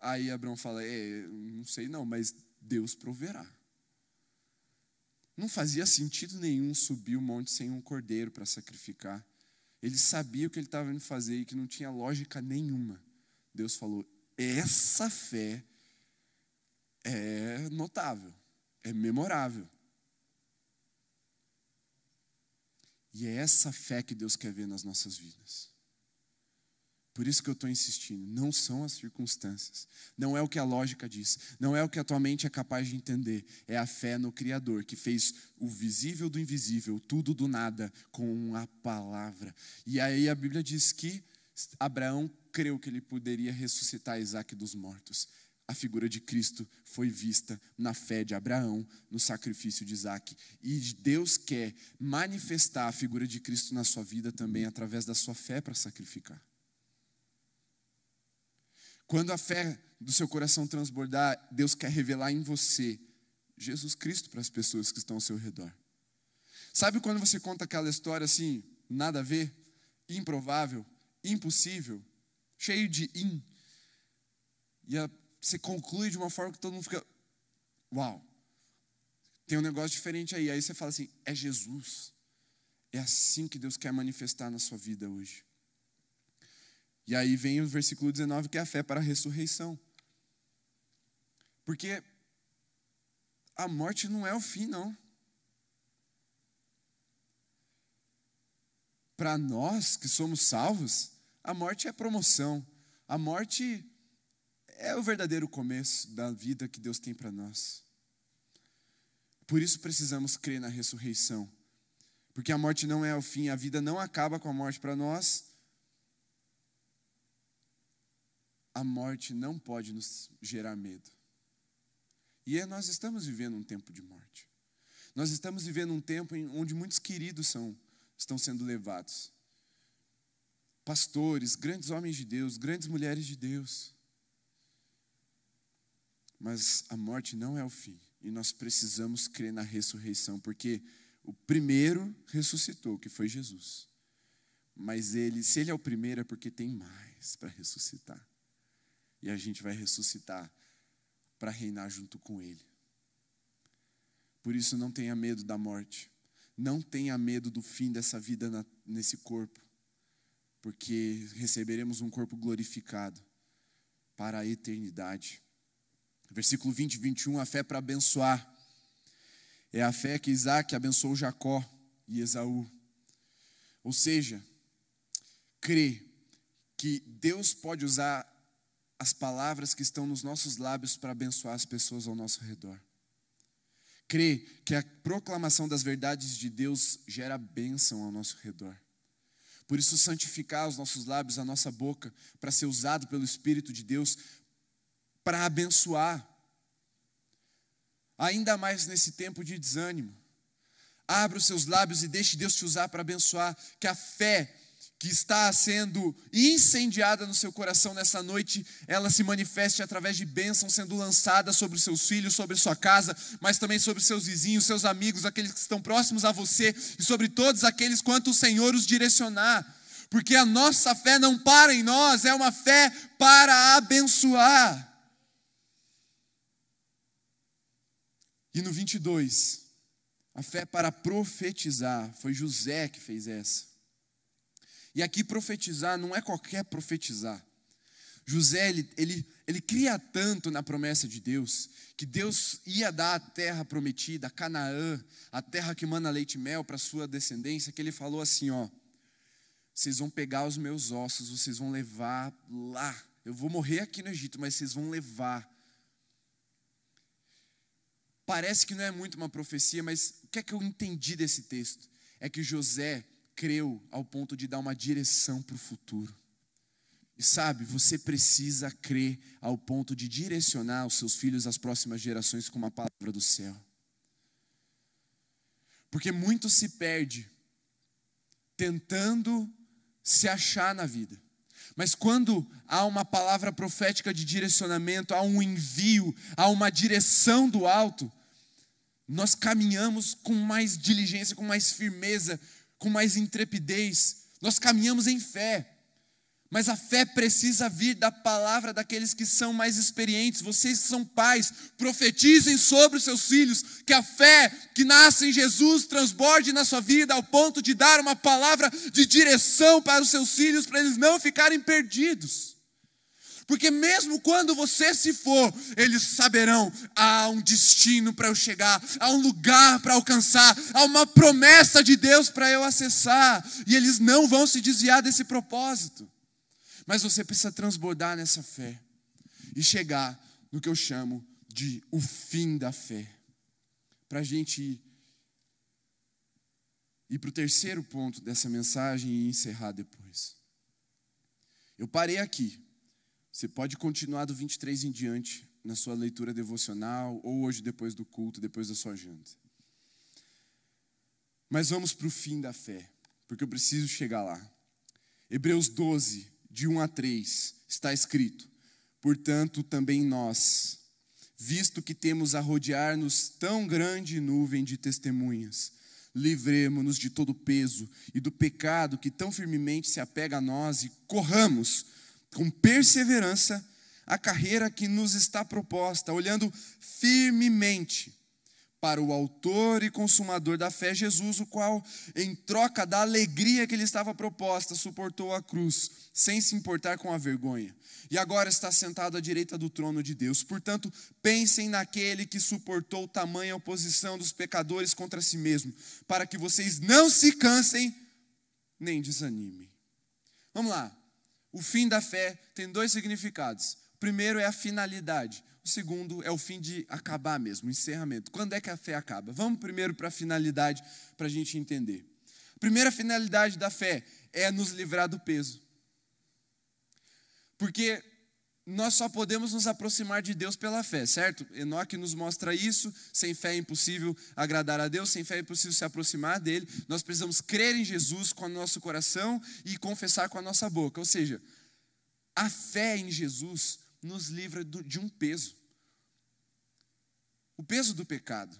Aí Abraão fala, é, não sei não, mas Deus proverá. Não fazia sentido nenhum subir o monte sem um cordeiro para sacrificar. Ele sabia o que ele estava indo fazer e que não tinha lógica nenhuma. Deus falou: essa fé é notável, é memorável. E é essa fé que Deus quer ver nas nossas vidas. Por isso que eu estou insistindo, não são as circunstâncias, não é o que a lógica diz, não é o que a tua mente é capaz de entender, é a fé no Criador, que fez o visível do invisível, tudo do nada, com a palavra. E aí a Bíblia diz que Abraão creu que ele poderia ressuscitar Isaac dos mortos. A figura de Cristo foi vista na fé de Abraão, no sacrifício de Isaac. E Deus quer manifestar a figura de Cristo na sua vida também através da sua fé para sacrificar. Quando a fé do seu coração transbordar, Deus quer revelar em você Jesus Cristo para as pessoas que estão ao seu redor. Sabe quando você conta aquela história assim, nada a ver, improvável, impossível, cheio de in, e a, você conclui de uma forma que todo mundo fica, uau, tem um negócio diferente aí. Aí você fala assim: é Jesus. É assim que Deus quer manifestar na sua vida hoje. E aí vem o versículo 19, que é a fé para a ressurreição. Porque a morte não é o fim, não. Para nós que somos salvos, a morte é promoção. A morte é o verdadeiro começo da vida que Deus tem para nós. Por isso precisamos crer na ressurreição. Porque a morte não é o fim, a vida não acaba com a morte para nós, a morte não pode nos gerar medo. E é, nós estamos vivendo um tempo de morte. Nós estamos vivendo um tempo onde muitos queridos são, estão sendo levados. Pastores, grandes homens de Deus, grandes mulheres de Deus. Mas a morte não é o fim. E nós precisamos crer na ressurreição, porque o primeiro ressuscitou, que foi Jesus. Mas ele, se ele é o primeiro, é porque tem mais para ressuscitar e a gente vai ressuscitar para reinar junto com Ele. Por isso, não tenha medo da morte, não tenha medo do fim dessa vida na, nesse corpo, porque receberemos um corpo glorificado. para a eternidade. Versículo 20 e 21, a fé para abençoar. É a fé que Isaac abençoou Jacó e Esaú. Ou seja, crê que Deus pode usar as palavras que estão nos nossos lábios para abençoar as pessoas ao nosso redor. Crê que a proclamação das verdades de Deus gera bênção ao nosso redor. Por isso, santificar os nossos lábios, a nossa boca, para ser usado pelo Espírito de Deus para abençoar. Ainda mais nesse tempo de desânimo. Abra os seus lábios e deixe Deus te usar para abençoar. Que a fé que está sendo incendiada no seu coração nessa noite, ela se manifeste através de bênçãos sendo lançadas sobre os seus filhos, sobre sua casa, mas também sobre seus vizinhos, seus amigos, aqueles que estão próximos a você e sobre todos aqueles quanto o Senhor os direcionar. Porque a nossa fé não para em nós, é uma fé para abençoar. E no 22, a fé para profetizar, foi José que fez essa. E aqui profetizar não é qualquer profetizar. José, ele, ele, ele cria tanto na promessa de Deus, que Deus ia dar a terra prometida, Canaã, a terra que manda leite e mel para sua descendência, que ele falou assim: ó, vocês vão pegar os meus ossos, vocês vão levar lá. Eu vou morrer aqui no Egito, mas vocês vão levar. Parece que não é muito uma profecia, mas o que é que eu entendi desse texto? É que José, creu ao ponto de dar uma direção para o futuro. E sabe, você precisa crer ao ponto de direcionar os seus filhos às próximas gerações com uma palavra do céu. Porque muito se perde tentando se achar na vida. Mas quando há uma palavra profética de direcionamento, há um envio, há uma direção do alto, nós caminhamos com mais diligência, com mais firmeza, com mais intrepidez. Nós caminhamos em fé. Mas a fé precisa vir da palavra daqueles que são mais experientes. Vocês são pais, profetizem sobre os seus filhos que a fé que nasce em Jesus transborde na sua vida ao ponto de dar uma palavra de direção para os seus filhos, para eles não ficarem perdidos. Porque mesmo quando você se for, eles saberão: há um destino para eu chegar, há um lugar para alcançar, há uma promessa de Deus para eu acessar, e eles não vão se desviar desse propósito. Mas você precisa transbordar nessa fé e chegar no que eu chamo de o fim da fé. Para a gente ir, para o terceiro ponto dessa mensagem e encerrar depois. Eu parei aqui você pode continuar do 23 em diante na sua leitura devocional ou hoje depois do culto, depois da sua janta. Mas vamos para o fim da fé, porque eu preciso chegar lá. Hebreus 12, de 1 a 3, está escrito: Portanto, também nós, visto que temos a rodear-nos tão grande nuvem de testemunhas, livremo-nos de todo peso e do pecado que tão firmemente se apega a nós e corramos com perseverança a carreira que nos está proposta, olhando firmemente para o autor e consumador da fé, Jesus, o qual, em troca da alegria que lhe estava proposta, suportou a cruz, sem se importar com a vergonha, e agora está sentado à direita do trono de Deus. Portanto, pensem naquele que suportou tamanha oposição dos pecadores contra si mesmo, para que vocês não se cansem nem desanimem. Vamos lá. O fim da fé tem dois significados. O primeiro é a finalidade. O segundo é o fim de acabar mesmo, o encerramento. Quando é que a fé acaba? Vamos primeiro para a finalidade, para a gente entender. A primeira finalidade da fé é nos livrar do peso. Porque nós só podemos nos aproximar de Deus pela fé, certo? Enoque nos mostra isso. Sem fé é impossível agradar a Deus, sem fé é impossível se aproximar dele. Nós precisamos crer em Jesus com o nosso coração e confessar com a nossa boca. Ou seja, a fé em Jesus nos livra de um peso o peso do pecado.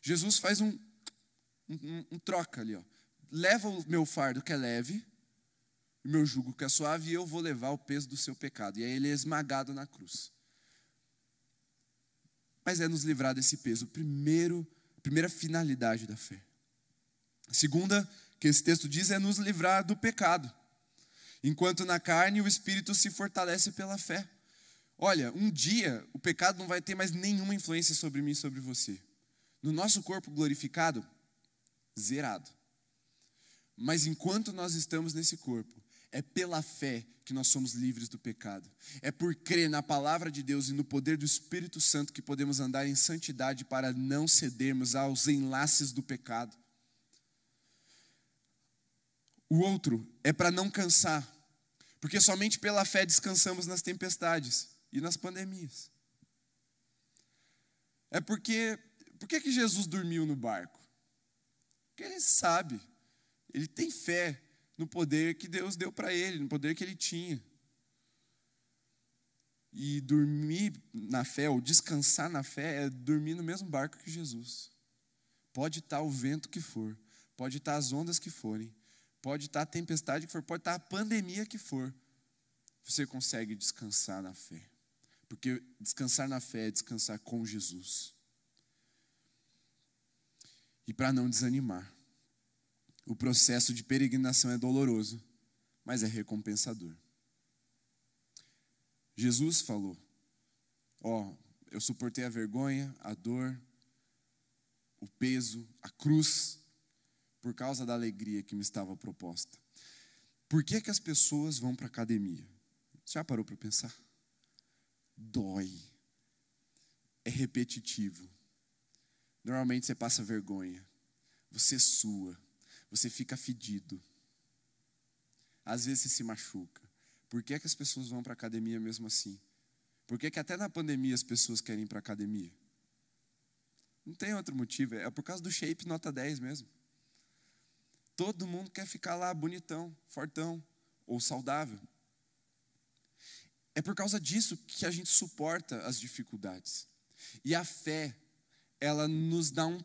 Jesus faz um, um, um troca ali, ó. leva o meu fardo que é leve o meu jugo que é suave, e eu vou levar o peso do seu pecado. E aí ele é esmagado na cruz. Mas é nos livrar desse peso, primeiro, primeira finalidade da fé. A segunda, que esse texto diz, é nos livrar do pecado. Enquanto na carne o espírito se fortalece pela fé. Olha, um dia o pecado não vai ter mais nenhuma influência sobre mim e sobre você. No nosso corpo glorificado, zerado. Mas enquanto nós estamos nesse corpo, é pela fé que nós somos livres do pecado. É por crer na palavra de Deus e no poder do Espírito Santo que podemos andar em santidade para não cedermos aos enlaces do pecado. O outro é para não cansar, porque somente pela fé descansamos nas tempestades e nas pandemias. É porque, por que Jesus dormiu no barco? Porque ele sabe, ele tem fé no poder que Deus deu para ele, no poder que ele tinha. E dormir na fé, ou descansar na fé, é dormir no mesmo barco que Jesus. Pode estar o vento que for, pode estar as ondas que forem, pode estar a tempestade que for, pode estar a pandemia que for. Você consegue descansar na fé. Porque descansar na fé é descansar com Jesus. E para não desanimar, o processo de peregrinação é doloroso, mas é recompensador. Jesus falou: Ó, oh, eu suportei a vergonha, a dor, o peso, a cruz, por causa da alegria que me estava proposta. Por que, que as pessoas vão para a academia? Você já parou para pensar? Dói. É repetitivo. Normalmente você passa vergonha. Você sua você fica fedido. Às vezes você se machuca. Por que, é que as pessoas vão para a academia mesmo assim? Por que, é que até na pandemia as pessoas querem ir para a academia? Não tem outro motivo, é por causa do shape nota 10 mesmo. Todo mundo quer ficar lá bonitão, fortão ou saudável. É por causa disso que a gente suporta as dificuldades. E a fé, ela nos dá um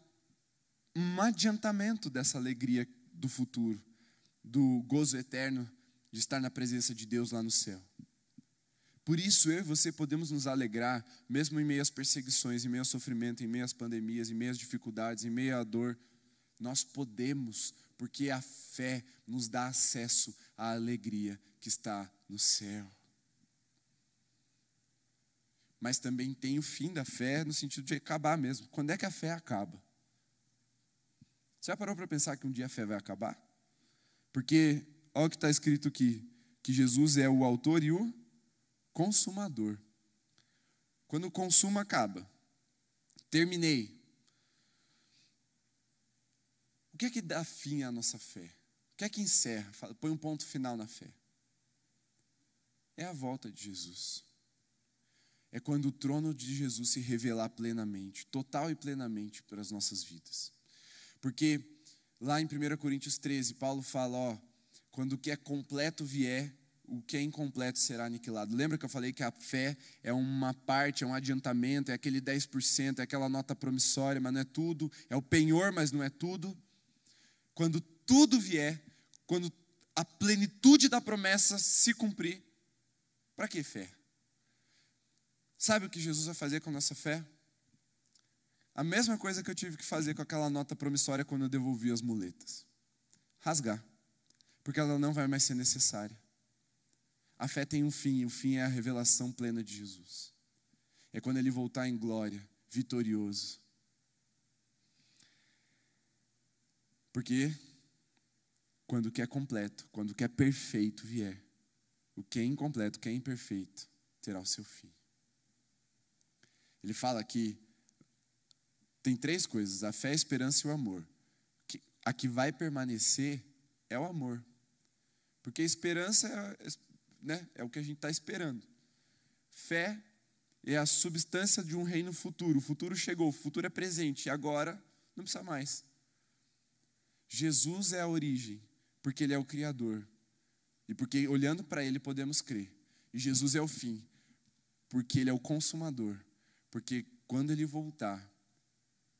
um adiantamento dessa alegria do futuro, do gozo eterno de estar na presença de Deus lá no céu. Por isso eu e você podemos nos alegrar, mesmo em meio às perseguições, em meio ao sofrimento, em meio às pandemias, em meio às dificuldades, em meio à dor. Nós podemos, porque a fé nos dá acesso à alegria que está no céu. Mas também tem o fim da fé no sentido de acabar mesmo. Quando é que a fé acaba? Você já parou para pensar que um dia a fé vai acabar? Porque, olha o que está escrito aqui: que Jesus é o autor e o consumador. Quando o consumo acaba, terminei. O que é que dá fim à nossa fé? O que é que encerra, põe um ponto final na fé? É a volta de Jesus. É quando o trono de Jesus se revelar plenamente, total e plenamente para as nossas vidas. Porque lá em 1 Coríntios 13, Paulo fala: ó, quando o que é completo vier, o que é incompleto será aniquilado. Lembra que eu falei que a fé é uma parte, é um adiantamento, é aquele 10%, é aquela nota promissória, mas não é tudo, é o penhor, mas não é tudo. Quando tudo vier, quando a plenitude da promessa se cumprir, para que fé? Sabe o que Jesus vai fazer com a nossa fé? A mesma coisa que eu tive que fazer com aquela nota promissória quando eu devolvi as muletas: rasgar, porque ela não vai mais ser necessária. A fé tem um fim, e o fim é a revelação plena de Jesus. É quando ele voltar em glória, vitorioso. Porque quando o que é completo, quando o que é perfeito vier, o que é incompleto, o que é imperfeito, terá o seu fim. Ele fala aqui tem três coisas: a fé, a esperança e o amor. A que vai permanecer é o amor. Porque esperança é, né, é o que a gente está esperando. Fé é a substância de um reino futuro. O futuro chegou, o futuro é presente, e agora não precisa mais. Jesus é a origem, porque Ele é o Criador. E porque olhando para Ele podemos crer. E Jesus é o fim, porque Ele é o consumador. Porque quando Ele voltar,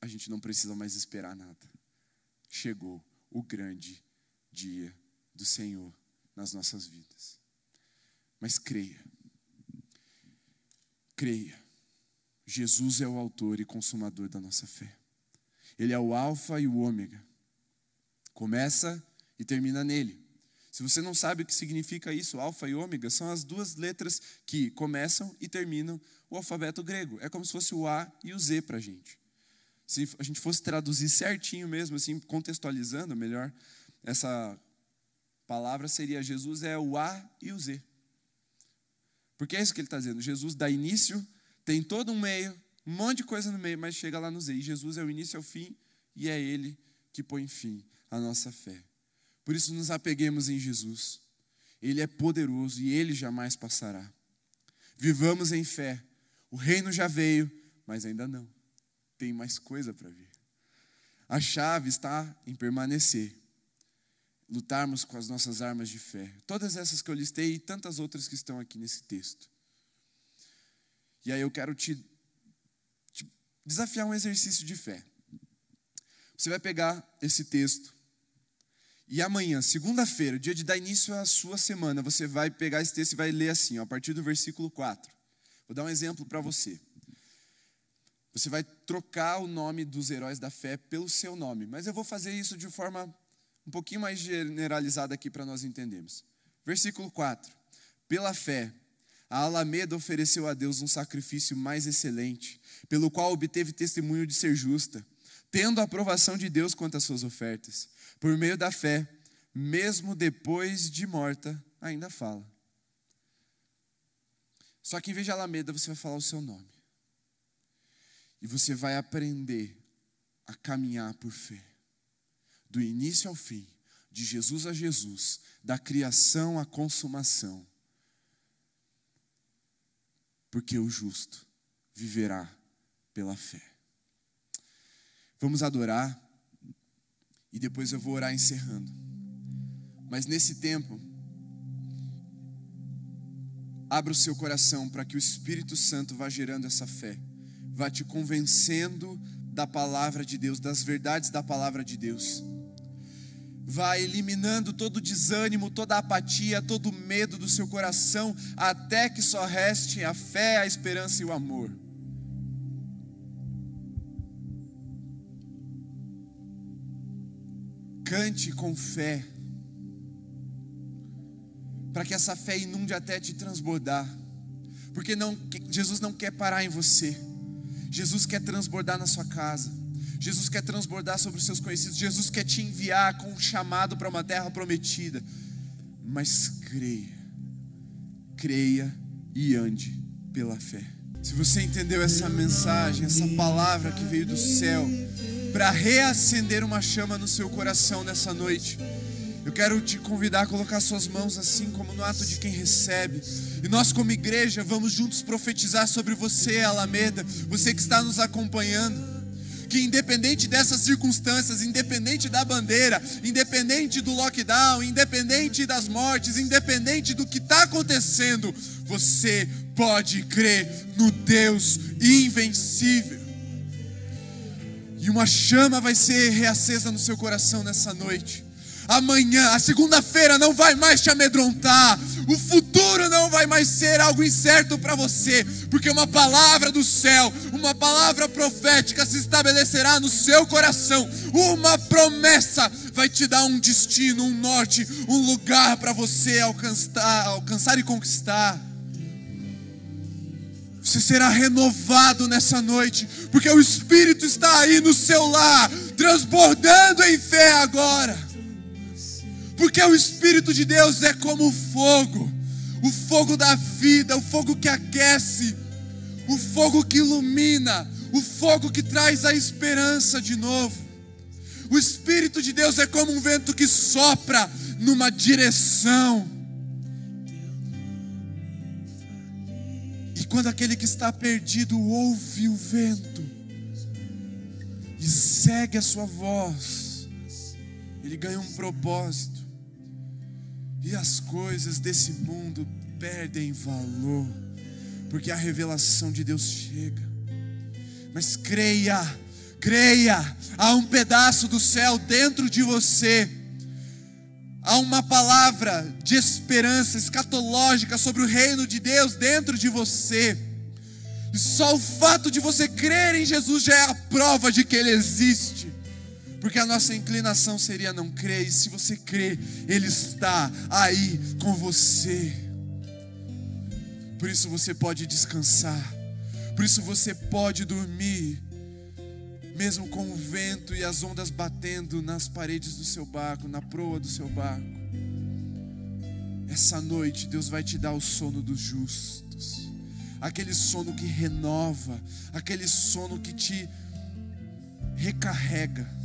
a gente não precisa mais esperar nada. Chegou o grande dia do Senhor nas nossas vidas. Mas creia, creia. Jesus é o autor e consumador da nossa fé. Ele é o Alfa e o Ômega. Começa e termina nele. Se você não sabe o que significa isso, alfa e ômega são as duas letras que começam e terminam o alfabeto grego. É como se fosse o A e o Z para a gente. Se a gente fosse traduzir certinho mesmo, assim, contextualizando melhor, essa palavra seria Jesus é o A e o Z. Porque é isso que ele está dizendo. Jesus dá início, tem todo um meio, um monte de coisa no meio, mas chega lá no Z. E Jesus é o início e o fim, e é Ele que põe fim à nossa fé. Por isso, nos apeguemos em Jesus. Ele é poderoso e ele jamais passará. Vivamos em fé. O reino já veio, mas ainda não. Tem mais coisa para vir. A chave está em permanecer. Lutarmos com as nossas armas de fé. Todas essas que eu listei e tantas outras que estão aqui nesse texto. E aí eu quero te, te desafiar um exercício de fé. Você vai pegar esse texto e amanhã, segunda-feira, dia de dar início à sua semana, você vai pegar esse texto e vai ler assim, ó, a partir do versículo 4. Vou dar um exemplo para você. Você vai trocar o nome dos heróis da fé pelo seu nome, mas eu vou fazer isso de forma um pouquinho mais generalizada aqui para nós entendermos. Versículo 4. Pela fé, a Alameda ofereceu a Deus um sacrifício mais excelente, pelo qual obteve testemunho de ser justa, tendo a aprovação de Deus quanto às suas ofertas por meio da fé, mesmo depois de morta, ainda fala. Só que em vez de Alameda, você vai falar o seu nome. E você vai aprender a caminhar por fé. Do início ao fim, de Jesus a Jesus, da criação à consumação. Porque o justo viverá pela fé. Vamos adorar e depois eu vou orar encerrando. Mas nesse tempo, abra o seu coração para que o Espírito Santo vá gerando essa fé, vá te convencendo da palavra de Deus, das verdades da palavra de Deus. Vá eliminando todo o desânimo, toda a apatia, todo o medo do seu coração, até que só reste a fé, a esperança e o amor. Cante com fé, para que essa fé inunde até te transbordar, porque não, Jesus não quer parar em você, Jesus quer transbordar na sua casa, Jesus quer transbordar sobre os seus conhecidos, Jesus quer te enviar com um chamado para uma terra prometida, mas creia, creia e ande pela fé. Se você entendeu essa mensagem, essa palavra que veio do céu, para reacender uma chama no seu coração nessa noite. Eu quero te convidar a colocar suas mãos assim, como no ato de quem recebe. E nós, como igreja, vamos juntos profetizar sobre você, Alameda, você que está nos acompanhando. Que independente dessas circunstâncias, independente da bandeira, independente do lockdown, independente das mortes, independente do que está acontecendo, você pode crer no Deus invencível. E uma chama vai ser reacesa no seu coração nessa noite. Amanhã, a segunda-feira não vai mais te amedrontar. O futuro não vai mais ser algo incerto para você, porque uma palavra do céu, uma palavra profética se estabelecerá no seu coração. Uma promessa vai te dar um destino, um norte, um lugar para você alcançar, alcançar e conquistar. Você será renovado nessa noite, porque o Espírito está aí no seu lar, transbordando em fé agora. Porque o Espírito de Deus é como o fogo, o fogo da vida, o fogo que aquece, o fogo que ilumina, o fogo que traz a esperança de novo. O Espírito de Deus é como um vento que sopra numa direção quando aquele que está perdido ouve o vento e segue a sua voz, ele ganha um propósito, e as coisas desse mundo perdem valor, porque a revelação de Deus chega. Mas creia, creia, há um pedaço do céu dentro de você Há uma palavra de esperança escatológica sobre o reino de Deus dentro de você. E só o fato de você crer em Jesus já é a prova de que Ele existe. Porque a nossa inclinação seria não crer, e se você crê, Ele está aí com você. Por isso você pode descansar, por isso você pode dormir, mesmo com o vento e as ondas batendo nas paredes do seu barco, na proa do seu barco. Essa noite Deus vai te dar o sono dos justos, aquele sono que renova, aquele sono que te recarrega,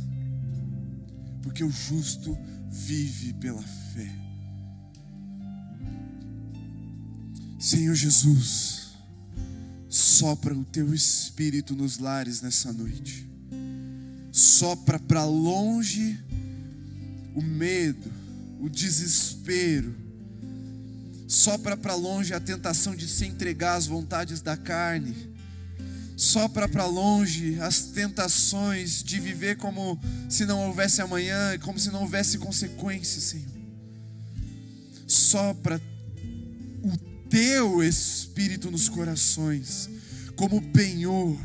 porque o justo vive pela fé. Senhor Jesus, sopra o teu espírito nos lares nessa noite. Sopra para longe o medo, o desespero, sopra para longe a tentação de se entregar às vontades da carne, sopra para longe as tentações de viver como se não houvesse amanhã, como se não houvesse consequências, Senhor. Sopra o teu espírito nos corações, como penhor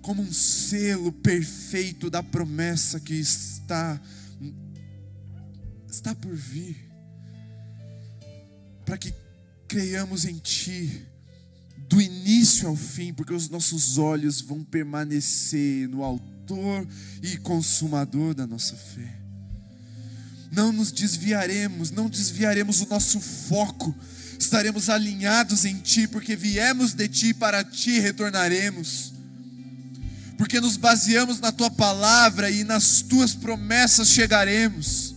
como um selo perfeito da promessa que está está por vir. Para que creiamos em ti do início ao fim, porque os nossos olhos vão permanecer no autor e consumador da nossa fé. Não nos desviaremos, não desviaremos o nosso foco. Estaremos alinhados em ti, porque viemos de ti para ti retornaremos porque nos baseamos na tua palavra e nas tuas promessas chegaremos.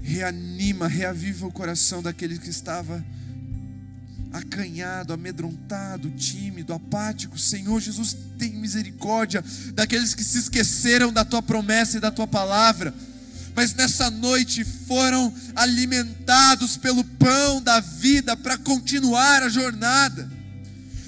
Reanima, reaviva o coração daquele que estava acanhado, amedrontado, tímido, apático. Senhor Jesus, tem misericórdia daqueles que se esqueceram da tua promessa e da tua palavra, mas nessa noite foram alimentados pelo pão da vida para continuar a jornada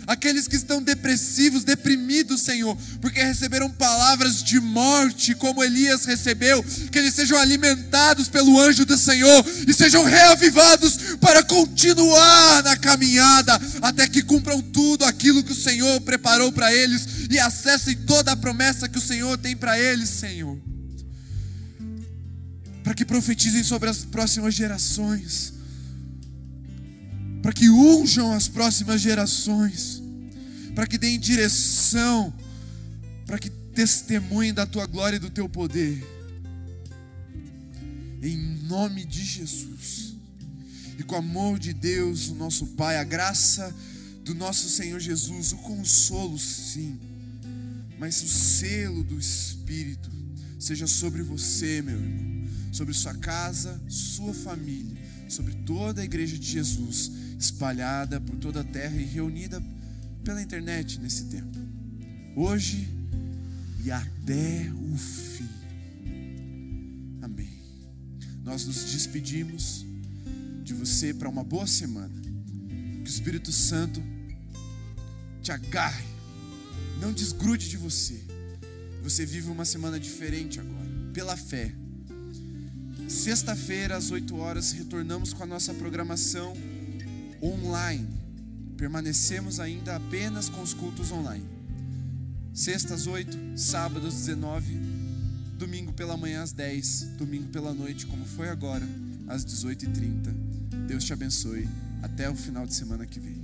aqueles que estão depressivos, deprimidos, Senhor, porque receberam palavras de morte, como Elias recebeu, que eles sejam alimentados pelo anjo do Senhor e sejam reavivados para continuar na caminhada, até que cumpram tudo aquilo que o Senhor preparou para eles e acessem toda a promessa que o Senhor tem para eles, Senhor. Para que profetizem sobre as próximas gerações para que unjam as próximas gerações, para que deem direção, para que testemunhem da tua glória e do teu poder. Em nome de Jesus. E com o amor de Deus, o nosso Pai, a graça do nosso Senhor Jesus, o consolo, sim, mas o selo do Espírito seja sobre você, meu irmão, sobre sua casa, sua família, sobre toda a igreja de Jesus espalhada por toda a terra e reunida pela internet nesse tempo. Hoje e até o fim. Amém. Nós nos despedimos de você para uma boa semana. Que o Espírito Santo te agarre, não desgrude de você. Você vive uma semana diferente agora, pela fé. Sexta-feira, às 8 horas, retornamos com a nossa programação online. Permanecemos ainda apenas com os cultos online. Sexta às 8, sábado às 19, domingo pela manhã às 10, domingo pela noite, como foi agora, às 18h30. Deus te abençoe. Até o final de semana que vem.